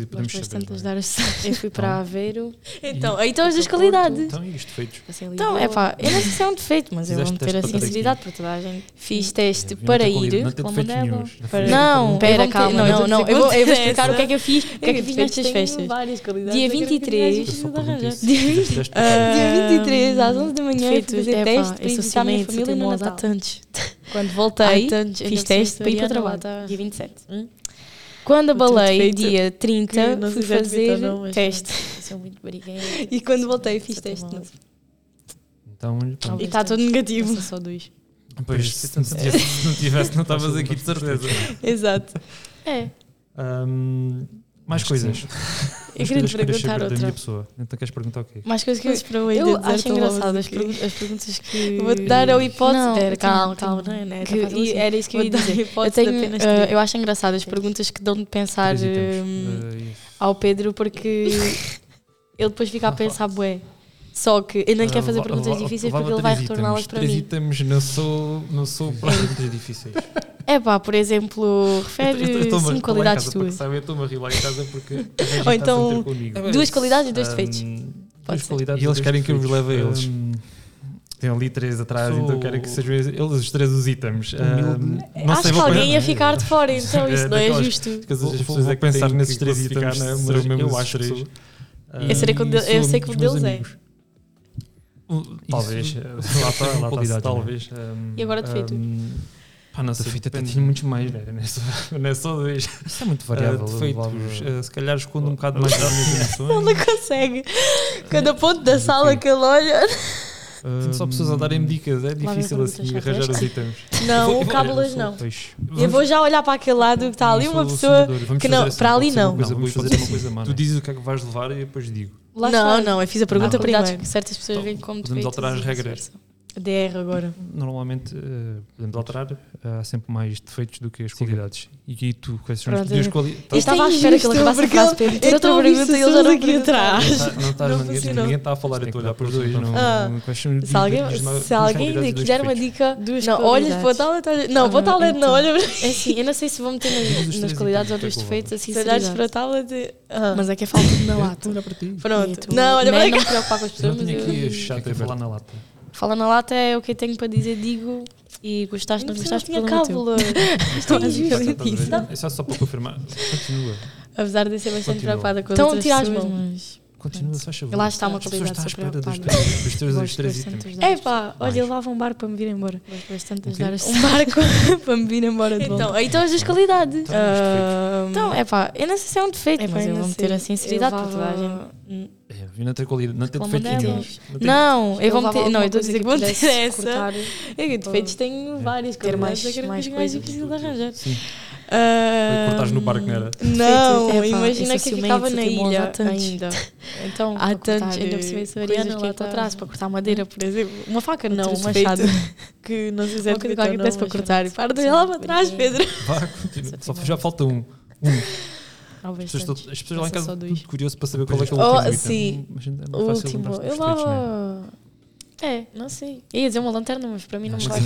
se podemos saber. Tantas é? dar. Eu fui para Aveiro. Então, e, então as duas qualidades. Então, e os defeitos? Então, é pá, eu não sei se é um defeito, mas eu vou meter a sinceridade para toda a gente. Fiz teste para ir. Não, espera, calma. Não, não, eu vou explicar o que é que eu fiz, o que é que eu fiz nestas festas. Dia 23. Dia 23, ah, às 11 da manhã, fui fazer teste para visitar a minha família no Natal. Quando voltei, fiz teste para ir para o trabalho. Dia 27. Quando abalei, dia 30, não fui fazer não, mas teste. Mas muito. E quando voltei, fiz teste novo. Então, e está todo negativo. Só dois. Pois, se, se não tivesse, não estavas aqui de certeza. Exato. É. Um, mais acho coisas. Que eu queria te perguntar outra. Então queres perguntar o quê? Mais coisas que eu Eu acho engraçado as, as, perguntas que. Vou-te dar a hipótese. Não, era, calma, calma, calma. Não, é, que, assim. Era isso que eu ia dizer. Eu, tenho, uh, eu acho engraçado as perguntas que dão de pensar uh, ao Pedro, porque ele depois fica a pensar, bué. Só que eu não quero fazer perguntas difíceis porque ele vai retorná-las para mim. Três não sou, para perguntas difíceis. É pá, por exemplo, refere cinco qualidades tuas. Eu estou-me a rir lá em casa porque. Ou então, duas qualidades e dois defeitos. Duas qualidades e eles querem que eu vos leve a eles. Tem ali três atrás, Sou... então quero que sejam eles os três os itens. Um, Acho sei, que alguém ia ficar de fora, então isso não é justo. As pessoas vou, é que pensar nesses três itens, eu acho que. Eu sei que um deles é. Talvez. Eh, lá está, lá está talvez. Um, e agora eh, de feito? Um, pá, não sei, depende de muito mais, né? não é só, não é só dois. Isso é muito variável. Eh, uh, defeitos, uh, se calhar escondo um bocado mais das minhas emoções. Ele não consegue. Cada ponto da sala que ele olha... Portanto, só pessoas a darem-me dicas, é difícil assim perguntas arranjar os itens. Não, o cábulas não. Eu vou já olhar para aquele lado que está ali uma pessoa. que não- para ali não. Fazer uma coisa má, Tu é? dizes o que é que vais levar e depois digo. Lá Não, não, eu fiz a pergunta Há primeiro. que certas pessoas Então, como como podemos vamos alterar as regras. DR agora. Normalmente eh, uh, podemos alterar, há sempre mais defeitos do que as Sim. qualidades. E aqui tu, conheces as duas qualidades? Eu estava então- à espera que ele acabasse a frase para eu ter outra pergunta e eles não aqui atrás. Não tá- tá- ninguém está a falar, eu estou a olhar para os dois. Ah. Se alguém, se alguém me quiser uma dica, duas não, olha para o tablet, não, ah, para o tablet não, então. olha É assim, eu não sei se vou meter nas qualidades então, ou nos defeitos, assim, se olhares para o tablet. Ah. Mas é que é falta de na é, lata. Pronto, não, olha para. Não é me preocupar com as pessoas. Eu tinha aqui chato a falar na lata. Fala na lata é o que eu tenho para dizer, digo. E gostaste, não gostaste, não tinha cábula. Isto é injusto. É só, só para confirmar. Continua. Apesar de ser bastante preocupada com as então, pessoas. Estão a Então, as mãos. Continua só chave. Lá está uma qualidade superior. As pessoas estão à espera dos teus, é? dos teus três itens. É pá, olha, levava um barco para me vir embora. Gosto bastante ajudar Um barco para me vir embora de então, volta. Então, as duas qualidades. Então, é então, pá, eu não sei se é um defeito. É, mas eu vou meter a assim sinceridade para toda a gente. É, eu não tenho qualidade, não tenho defeito nenhum. Não, eu vou meter, não, eu estou a dizer que vou meter essa. É defeitos tenho vários, ter mais difícil de arranjar. Sim. Foi cortares no parque, não era? Não, Sim, é, imagina que ficava na tipo, ilha ainda. Então, há tantos, ainda por cima essa Ariana lá está atrás, para cortar madeira, por exemplo. Uma faca, não, um machado. que não sei se é que qualquer peça para cortar. E para de olhar lá atrás, Pedro. Só já falta um. Um. As pessoas, as pessoas lá em é casa estão curiosas para saber qual é que é o oh, último. Oh, sim, é o último. Eu é? lá. É, não sei. Eu ia dizer uma lanterna, mas para mim não, não vai.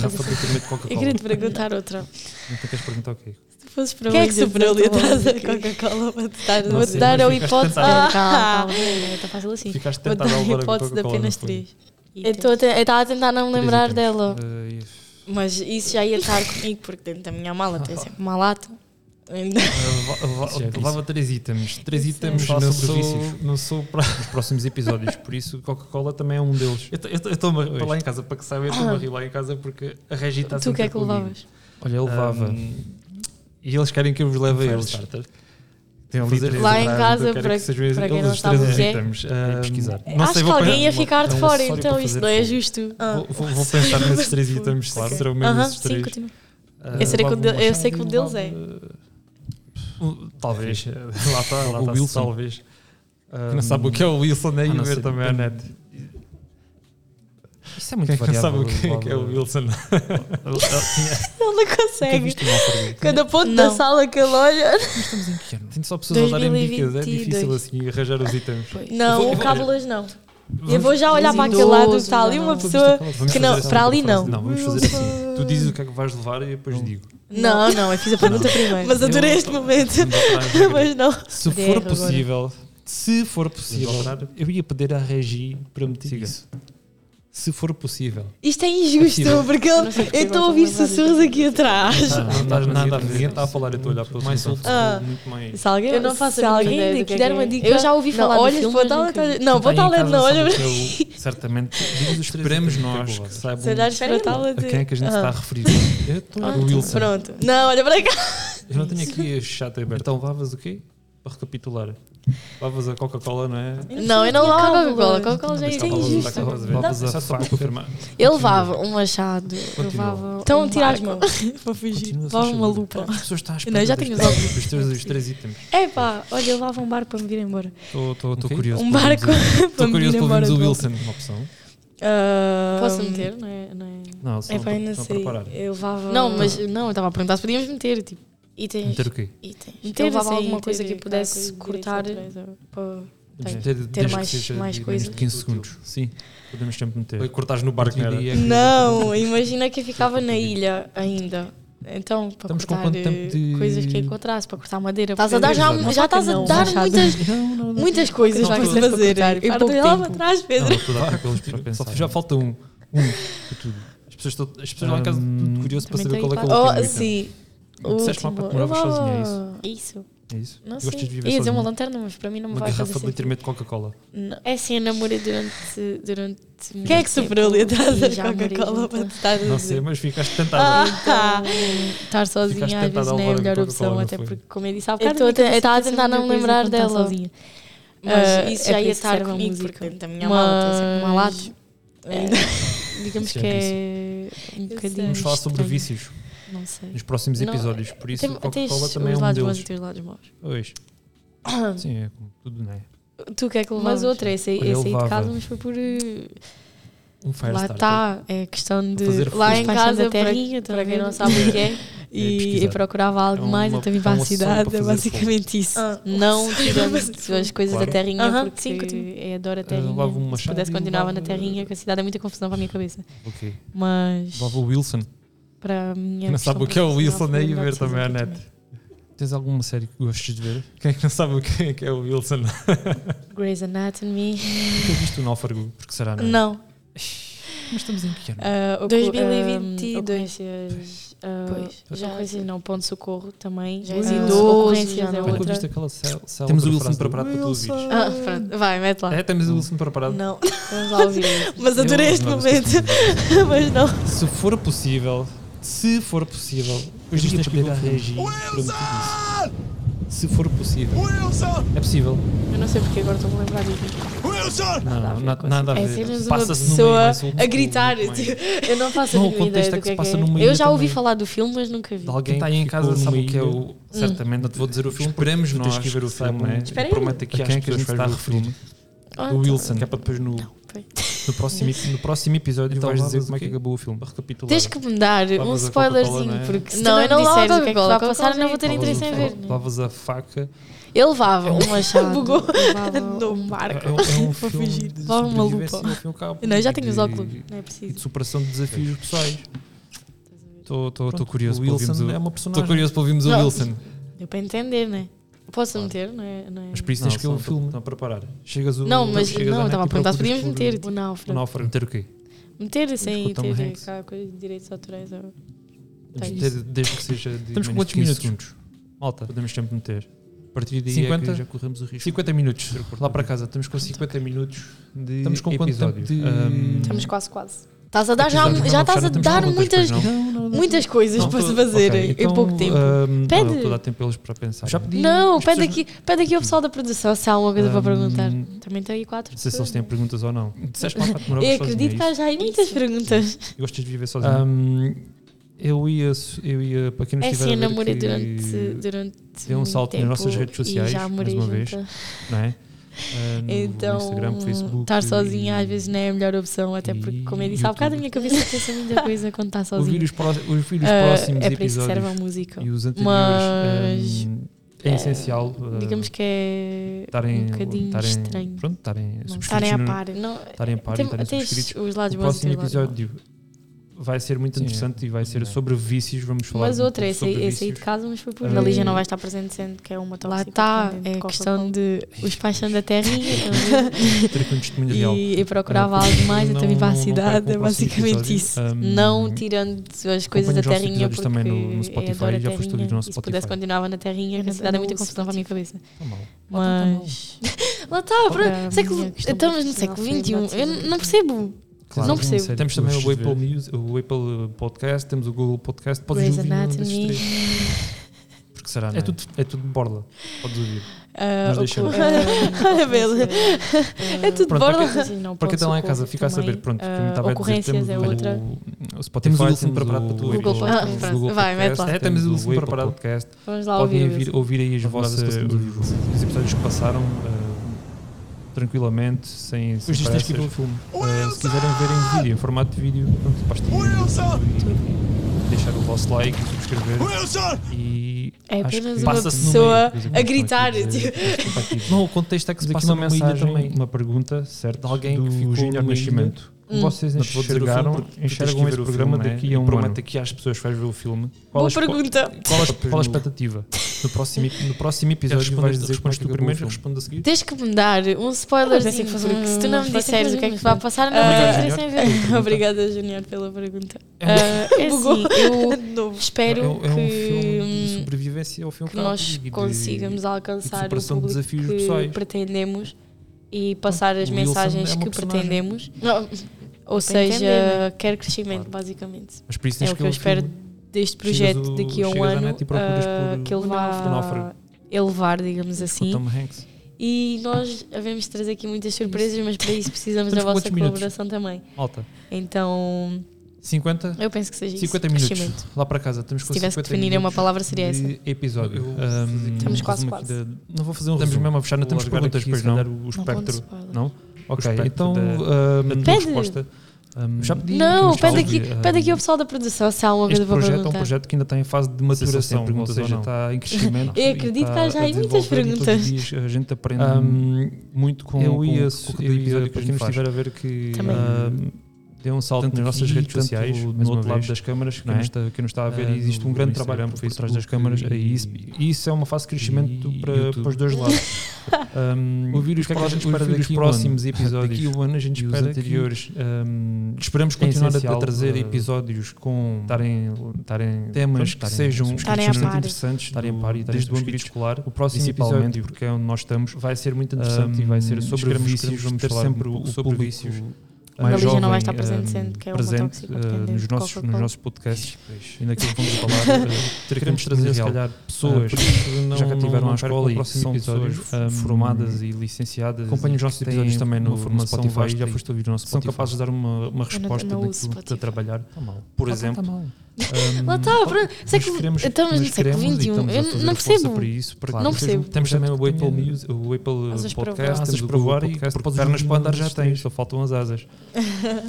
Eu queria te perguntar outra. Então queres perguntar o quê? fosse para o é que superalidade a Coca-Cola para te dar, vou te dar a hipótese. Ah, ah tá calma, está é fácil assim. Ficaste vou dar a hipótese de apenas três. Eu estava a tentar não me lembrar dela. Ah, mas isso já ia estar comigo, porque dentro da minha mala tem sempre uma lata. Ah, é levava três itens. Três itens não sou, não sou para os próximos episódios, por isso Coca-Cola também é um deles. Eu estou lá em casa, para que saiba, eu estou a rir lá em casa porque a Regi está Tu o que é que levavas? Olha, eu levava. Um, e eles querem que eu vos leve a eles. Tem ali lá em casa, então para, que para, para quem não sabe o é. Uh. Não Acho sei, que alguém ia ficar é de fora, então isso não é justo. Ah. Vou, vou, pensar nesses três itens, claro, serão mesmo esses três. Sim, eh, eu sei que um deles é. Eh, talvez. lá está, lá está, talvez. Não sabe o que é o Wilson aí, ah, ver também a né? net. Isso é muito Quem é variável. Quem sabe o que é, é o Wilson? Ele não consegue. Cada ponto não. da sala que ele olha. Mas estamos em que ano? Tem só pessoas 2022. a darem dicas. É difícil assim arranjar os itens. Pois. Não, vou, o hoje não. Eu vou já olhar para aquele lado, está ali uma pessoa que não, para ali não. Não, vamos fazer assim. Tu dizes o que é que vais levar e depois digo. Não, não, eu fiz a pergunta primeiro. Mas adorei este momento. Mas não. Se for possível, se for possível, eu ia pedir à Regi para me dizer isso se for possível. Isto é injusto, possível. porque eu, eu estou a ouvir sussurros aqui assim. atrás. Não, não estás nada, ninguém está a falar, eu estou a olhar para o mais ah. Se alguém, eu não faço se alguém quiser é uma é. dica, eu já ouvi falar Olha, filme, vou estar a não, não, olha Certamente, esperemos nós que saibam a quem é que a gente ah. está a referir. Eu estou a Wilson. Pronto, não, olha para cá. Eu não tenho aqui a chata aberta. Então, levavas o quê? Para recapitular. Lavas a Coca-Cola, não é? Não, eu não lavava a Coca-Cola. Coca-Cola já existe. Lavas a para. Eu levava um machado. Levava então, um tirar as mãos. Para fugir. Levava uma lupa. As pessoas estão a. Não, já tenho os teus os três itens. É pá, olha, eu levava um barco para me vir embora. Estou curioso. Um barco para me vir embora. Estou curioso pelo menos o Wilson, uma opção. Uh, Posso meter? Não é? Não, é, não, é para ainda sei. Eu levava. Não, mas não, eu estava a perguntar se podíamos meter. Tipo, e ter meter o quê? E. Meter, levava assim, alguma coisa que pudesse cortar para ter, ter mais, mais coisas. 15 segundos, sim. Podemos sempre meter. ter cortar no barco Não, imagina que eu ficava na ilha ainda. Então, para Estamos cortar de... coisas que encontrasse, para cortar madeira. Estás a dar já, não, já estás a dar não, muitas, não, não, muitas coisas para fazer. fazer. Para lá para trás, Pedro. Só já falta um. Um. As pessoas, estão, as pessoas lá em casa curioso para saber qual é que é o sim. O Disseste último. mal que moravas sozinha, é isso? Isso. É isso? Não sei. Gostas de viver Eu ia dizer uma lanterna, mas para mim não me vai fazer garrafa de litro de Coca-Cola. É assim, eu namorei durante, durante Quem é que tempo superou a letrada Coca-Cola para estar Não sei, assim? mas ficaste tentada. Ah, então, tá. Estar sozinha às tentada vezes não é a melhor opção, até porque, como eu disse há bocado, eu estava tá a tentar não me lembrar tá dela. Sozinha. Ah, mas é isso já ia estar comigo, porque portanto, a minha mala malta sempre uma é. é. lata. Digamos que é um bocadinho. Vamos falar sobre vícios. Não sei. Nos próximos episódios. Não, Por isso, tem, Coca-Cola também é um e tem os lados maus. Pois. Sim, é como tudo, não é? Tu que é que levas outra? Esse, esse aí de casa, mas foi por. Um eh, Lá está, tá, é questão de. Lá em casa, terrinha, para, para quem não sabe o que é. é, é e, e, procurava algo é uma, mais, então vim é para a cidade, é basicamente isso. Ah, não tirando as coisas claro. da terrinha, uh -huh, porque sim, eu adoro a terrinha. Uh, se pudesse continuava na terrinha, que a cidade é muita confusão para a minha cabeça. Ok. Mas. Lava o Wilson para minha. Não sabe o que é o Wilson aí é ver também à é net. Tens alguma série que gostes de ver? Quem é que não sabe o que é, que é o Wilson? Grey's Anatomy. Tu viste o Náufrago? Porque será não? É? Não. Mas estamos em pequeno. Uh, 2022. Uh, pois. Já ocorrências não, ponto de socorro também. Já ah, existe. ocorrências é outra. temos o Wilson preparado para tu ouvires. Ah, pronto, vai, mete lá. É, temos o Wilson preparado. Não, vamos lá ouvir. Mas adorei este momento. Mas não. Se for possível, se for possível. Os dias poder reagir. Wilson! Se for possível. Wilson! É possível. Eu não sei porque agora estou-me a lembrar disso. Wilson! Não, nada, nada a ver. É sempre uma pessoa a gritar. eu não faço não, a mínima é ideia. É que que é que é. Eu já ouvi falar do filme, mas nunca vi. De alguém está aí em casa sabe o que é o. Hum. Certamente não te vou dizer o filme. Esperemos nós que ver o filme. É? Prometo aqui quem é que está a referir. Ah, o então. Wilson. Que é para depois no. Não, No próximo, no próximo episódio então, vais dizer como é que acabou o filme. Recapitular. Tens que me dar um spoilerzinho, é? porque se não, eu não disseres o que é que é vai passar, não vou ter interesse em ver. Lavas a faca. Eu levava é um, uma chave. Bugou. Levava no barco. É, é um. É levava uma lupa. não, já tenho os óculos. Não é preciso. de superação de desafios pessoais. Estou é curioso para ouvirmos o Wilson. Estou curioso para ouvirmos o Wilson. Deu para entender, não é? Posso claro. meter, não é, não é? Mas por isso não, tens que ver um filme. Estão a preparar. Chegas o. Não, mas não, não estava a perguntar se podíamos meter. O náufrago. O náufrago. Meter o quê? Meter sem ter cá, direitos autorais. Desde que seja de. Temos quantos minutos? Segundos. Malta. Podemos sempre meter. A partir daí 50, é já corremos o risco. 50 minutos. Lá para casa, estamos com 50 minutos de estamos com episódio. De... Um, estamos quase, quase. Estás a dar, já, já estás a dar muitas, muitas coisas para se fazer okay, então, em pouco tempo. Um, pede. Não, estou a tempo eles para pensar. Já pedi. Não, pede, aqui, pede aqui ao pessoal da produção se há alguma coisa um, para hum, perguntar. Também tem aí quatro. Não sei se eles têm perguntas ou não. Disseste lá para te Eu é acredito que há já há muitas perguntas. Gostas de viver sozinho? Um, eu ia, eu ia para quem não estiver é assim, a ver eu namorei durante, durante deu um salto nas nossas redes sociais, mais uma junto. vez, não é? Uh, então, Instagram, Facebook. Estar sozinha e... às vezes não é a melhor opção, até porque, como eu disse há bocado, a minha cabeça pensa muita coisa quando está sozinha. Ouvir os, pró os vídeos uh, próximos é para isso que serve a música. E os anteriores. Mas, um, é, essencial. Ah, digamos que é. Um bocadinho tarem, estranho. Pronto, estarem. Estarem a par. Estarem a par. Tem, e. Os lados o próximo episódio vai ser muito interessante e vai ser sobre vícios, vamos falar. Mas outra, esse esse de casa, mas foi por. Na Lígia não vai estar presente, sendo que é uma tóxica. Lá está, é a questão de os pais são da terrinha. um e, e procurava algo mais, eu também para a cidade, é basicamente isso. Um, não tirando as coisas da terrinha. Porque também no, no Spotify, já foste ali no Spotify. Se pudesse, continuava na terrinha, na cidade é muita confusão para a minha cabeça. Tá tá mas. Lá está. Estamos no século XXI, eu não percebo. Claro, não percebo. Temos também o Apple, News, o Apple Podcast, temos o Google Podcast, podes ouvir Anatomy. Porque será, não é? é? tudo, é tudo borla, podes ouvir. Ah, uh, deixamos. É tudo pronto, borda. Para, que, não, está lá em casa, fica a saber. Pronto, uh, ah, estava ocorrências a dizer, temos é outra. O temos o preparado para tu ouvir. Google Podcast. Ah, Google Vai, mete lá. É, temos o último preparado. Podcast. Vamos lá Podem ouvir, ouvir aí os episódios que passaram. Eh, tranquilamente, sem. sem Os pressas. que filme. Uh, se quiserem ver em vídeo, em formato de vídeo, pronto, basta deixar o vosso like, subscrever e. É apenas uma pessoa meio, a gritar. Não, o contexto é que se passa uma mensagem, também. uma pergunta, certo? De alguém do que ficou no Nascimento. Hum. Vocês enxergaram, filme, enxergam esse programa filme, né? daqui é? a um Prometo aqui às pessoas que vais ver o filme. Qual Boa as, pergunta. Qual, a, qual a expectativa? No próximo, no próximo episódio vais dizer respondes é tu primeiro e respondo a seguir. Tens que me dar um spoiler. Ah, assim, se tu não me disseres o que é que vai passar, não uh, Obrigado, ver Obrigada, Junior, pela pergunta. É ah, espero que é, é um que... de sobrevivência, é um filme que nós consigamos alcançar o público que pretendemos e passar as mensagens é que pretendemos. Ou seja, entender, quer crescimento, claro. basicamente. Mas por isso é o que, que eu espero deste projeto o, daqui a um ano uh, por, que ele vá elevar, digamos assim. Tom Hanks. E nós havemos de trazer aqui muitas surpresas, mas para isso precisamos da vossa colaboração minutos. também. Alta. Então 50? Eu penso que seja 50 isso. minutos. Lá para casa. Estamos com Se tivesse que definir uma palavra, seria essa. Episódio. Um, estamos um quase, quase. Da, não vou fazer um resumo. Estamos mesmo a fechar, não temos perguntas, aqui, pois não? O espectro. Não? Ok, então. Da, um. Resposta. Um, já pedi não, pede aqui, pede aqui ao pessoal da produção se há alguma coisa para perguntar. Este projeto é um projeto que ainda está em fase de maturação, ou seja, está em crescimento. Eu acredito que há já muitas perguntas. Dias, a gente aprende um, muito com, eu com, com, com o episódio, para quem nos estiver a ver que Dê um salto Tanto nas nossas aqui, redes sociais, no outro lado vez, das câmaras, que não não, é? está, que não está a ver, Ah, existe um no grande Instagram, trabalho por, por trás das câmaras e- e isso, e isso é uma fase de crescimento e para, YouTube. para os dois lados. um, Ouvir os o que é que a gente espera daqui a um próximos ano? episódios Daqui um ano a gente os espera anteriores, que, um, esperamos é continuar a- a trazer uh, episódios com estarem, estarem temas que sejam interessantes Estarem a par e estarem desde o âmbito escolar. O próximo Principalmente, episódio, porque é onde nós estamos, vai ser muito interessante Um, e vai ser sobre vícios. Vamos ter falar sempre um o sobre vícios mais Lígia não vai jovem, estar presente, um, sendo que é presente uh, nos de nossos, nos nossos podcasts Pois. e naquilo que vamos falar. uh, Queremos trazer, se calhar, pessoas Ah, que já tiveram à escola e que próximo são pessoas um, formadas e licenciadas. acompanhem e os nossos que têm episódios também no- formação Spotify, vasta já foste ouvir o nosso São Spotify. capazes de dar uma, uma resposta não daquilo que está a trabalhar. Tá. Por Tá- exemplo, tá mal. Um, Lá está, pronto. mas Século- queremos- estamos no século e XXI. estamos a Eu fazer não força percebo. para isso, para Não que seja- percebo. Temos também o Apple, que Music, o Apple Asas para Podcast, o para voar e Podcast, podes pernas para andar já tens, só faltam as asas.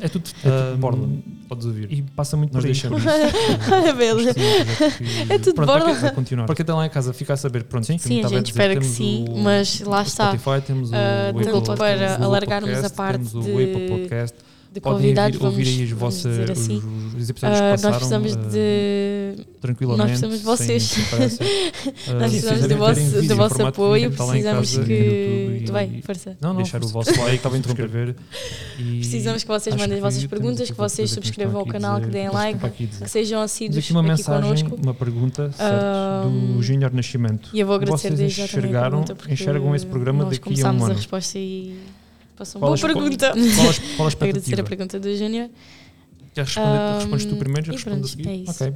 É tudo, é tudo borda. Podes ouvir. E passa muito Nós por deixamos isso. Que- É tudo Pronto, borda. para continuar. Para quem está lá em casa, fica a saber. Pronto, Sim. Sim, a gente espera que sim, mas lá está. Spotify, temos o, Ah, Apple, temos para alargarmos a Podcast, parte temos o Apple Podcast. De Podem convidados, ouvir, vamos, ouvir aí os, vossos, assim. os, os episódios Ah, que passaram. nós precisamos ah, de. tranquilamente. nós precisamos de vocês. Sem, sem. Ah, Nós precisamos do vosso, vídeo, do vosso apoio. Precisamos que. E- Vai, força. Não, não, Deixar o força. vosso like, estava a interromper. Precisamos que vocês mandem as vossas perguntas, que vocês subscrevam o canal, que deem like, que sejam assíduos aqui uma mensagem, uma pergunta, do Júnior Nascimento. E eu vou agradecer Vocês desde a enxergaram- enxergam esse programa daqui a um começámos a ano? resposta e passou Qual uma boa pergunta. Qual qual a Agradecer a pergunta do Júnior. Queres responder, Ahm, respondes tu primeiro, e respondo a seguir? é isso. Ok.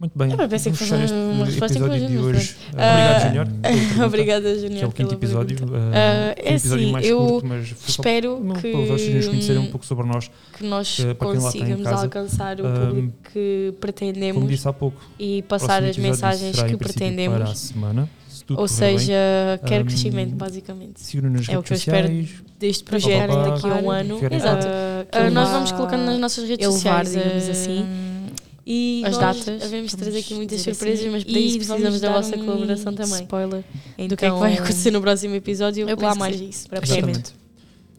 Muito bem. Eu pensei que Vamos fosse uma- resposta episódio de hoje. mas Obrigado, Ah, Júnior. Obrigada, Júnior. Que é o quinto episódio. Ah, foi um é episódio assim, mais eu curto, mas só Espero para, que, para vocês nos conhecerem um pouco sobre nós. que nós eh, em consigamos alcançar o público que Como pretendemos disse há pouco, e passar as mensagens que pretendemos. Para a semana, se tudo Ou correr bem. seja, quer Ahm, crescimento, basicamente. Nas é o redes que eu espero sociais. Deste Pá, projeto daqui a um ano. Exato. Ah, nós vamos colocando nas nossas redes elevar, sociais, digamos assim, E as nós datas. Havemos de trazer aqui muitas dizer surpresas, assim, mas para e isso precisamos da vossa um colaboração também. Spoiler. do que é que vai acontecer no próximo episódio, Eu lá mais isso. Para.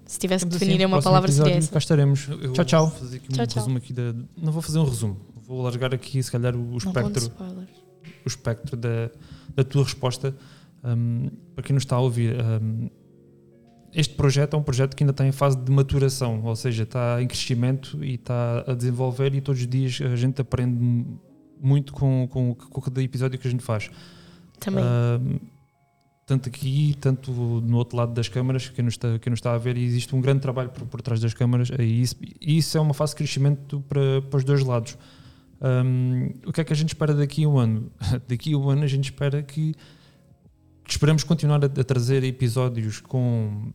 Se tivesse que Ficamos definir assim, uma palavra, seria essa. Cá estaremos. Eu Tchau, tchau. Vou fazer aqui um Tchau, tchau. resumo aqui da. Não vou fazer um resumo. Vou alargar aqui, se calhar, o, o espectro, spoilers. o espectro da, da tua resposta. Um, para quem nos está a ouvir, um, este projeto é um projeto que ainda está em fase de maturação, ou seja, está em crescimento e está a desenvolver, e todos os dias a gente aprende muito com, com, com cada episódio que a gente faz. Também. Um, tanto aqui, tanto no outro lado das câmaras, quem nos está, quem nos está a ver, e existe um grande trabalho por, por trás das câmaras, e isso, e isso é uma fase de crescimento para, para os dois lados. Um, o que é que a gente espera daqui a um ano? daqui a um ano a gente espera que, que esperamos continuar a, a trazer episódios com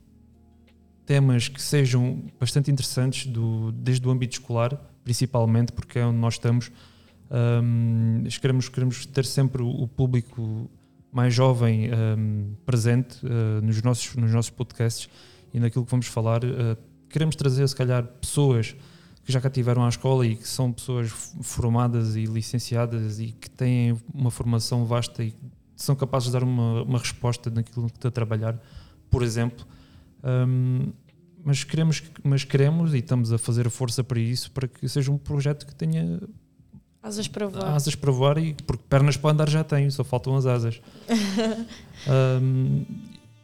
temas que sejam bastante interessantes, do, desde o âmbito escolar, principalmente, porque é onde nós estamos. Um, queremos, queremos ter sempre o, público mais jovem um, presente uh, nos, nossos, nos nossos podcasts e naquilo que vamos falar. Uh, queremos trazer, se calhar, pessoas que já cá tiveram à escola e que são pessoas formadas e licenciadas e que têm uma formação vasta e são capazes de dar uma, uma resposta naquilo que está a trabalhar, por exemplo. Um, mas queremos, mas queremos e estamos a fazer força para isso, para que seja um projeto que tenha Asas para voar. asas para voar e porque pernas para andar já tenho, só faltam as asas. Um,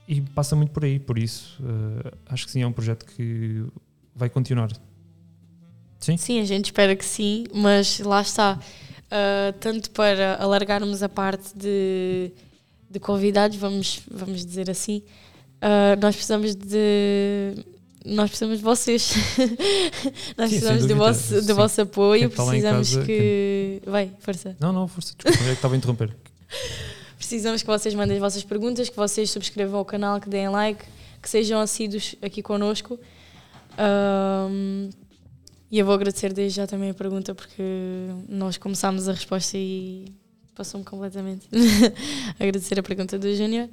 e passa muito por aí, por isso uh, acho que sim, é um projeto que vai continuar. Sim, a gente espera que sim, mas lá está. Uh, tanto para alargarmos a parte de, de convidados, vamos, vamos dizer assim, uh, nós precisamos de. Nós precisamos de vocês. nós Sim, precisamos do vosso, do sim. vosso apoio. Quem em Precisamos casa, que. Vai, força. Não, não, força, desculpa, é que estava a interromper. Precisamos que vocês mandem as vossas perguntas, que vocês subscrevam o canal, que deem like, que sejam assíduos aqui connosco. E eu vou agradecer desde já também a pergunta, porque nós começámos a resposta e passou-me completamente. agradecer a pergunta do Júnior.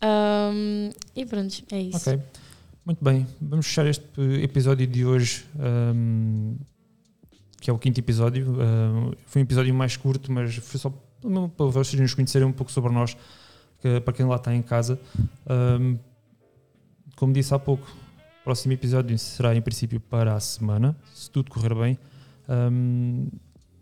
Ahm, e pronto, é isso. Ok. Muito bem, vamos fechar este episódio de hoje, um, que é o quinto episódio. Um, foi um episódio mais curto, mas foi só para vocês nos conhecerem um pouco sobre nós, que, para quem lá está em casa. Um, como disse há pouco, próximo episódio será em princípio para a semana, se tudo correr bem. Um,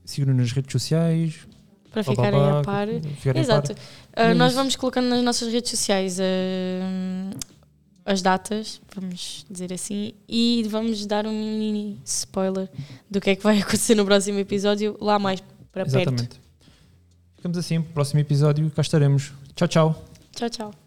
Sigam-nos nas redes sociais. Para ficarem pá, pá, a par. ficarem a Exato. par. Uh, nós vamos colocando nas nossas redes sociais uh, as datas, vamos dizer assim, e vamos dar um mini spoiler do que é que vai acontecer no próximo episódio, lá mais para perto. Exatamente. Ficamos assim, para o próximo episódio cá estaremos. Tchau, tchau. Tchau, tchau.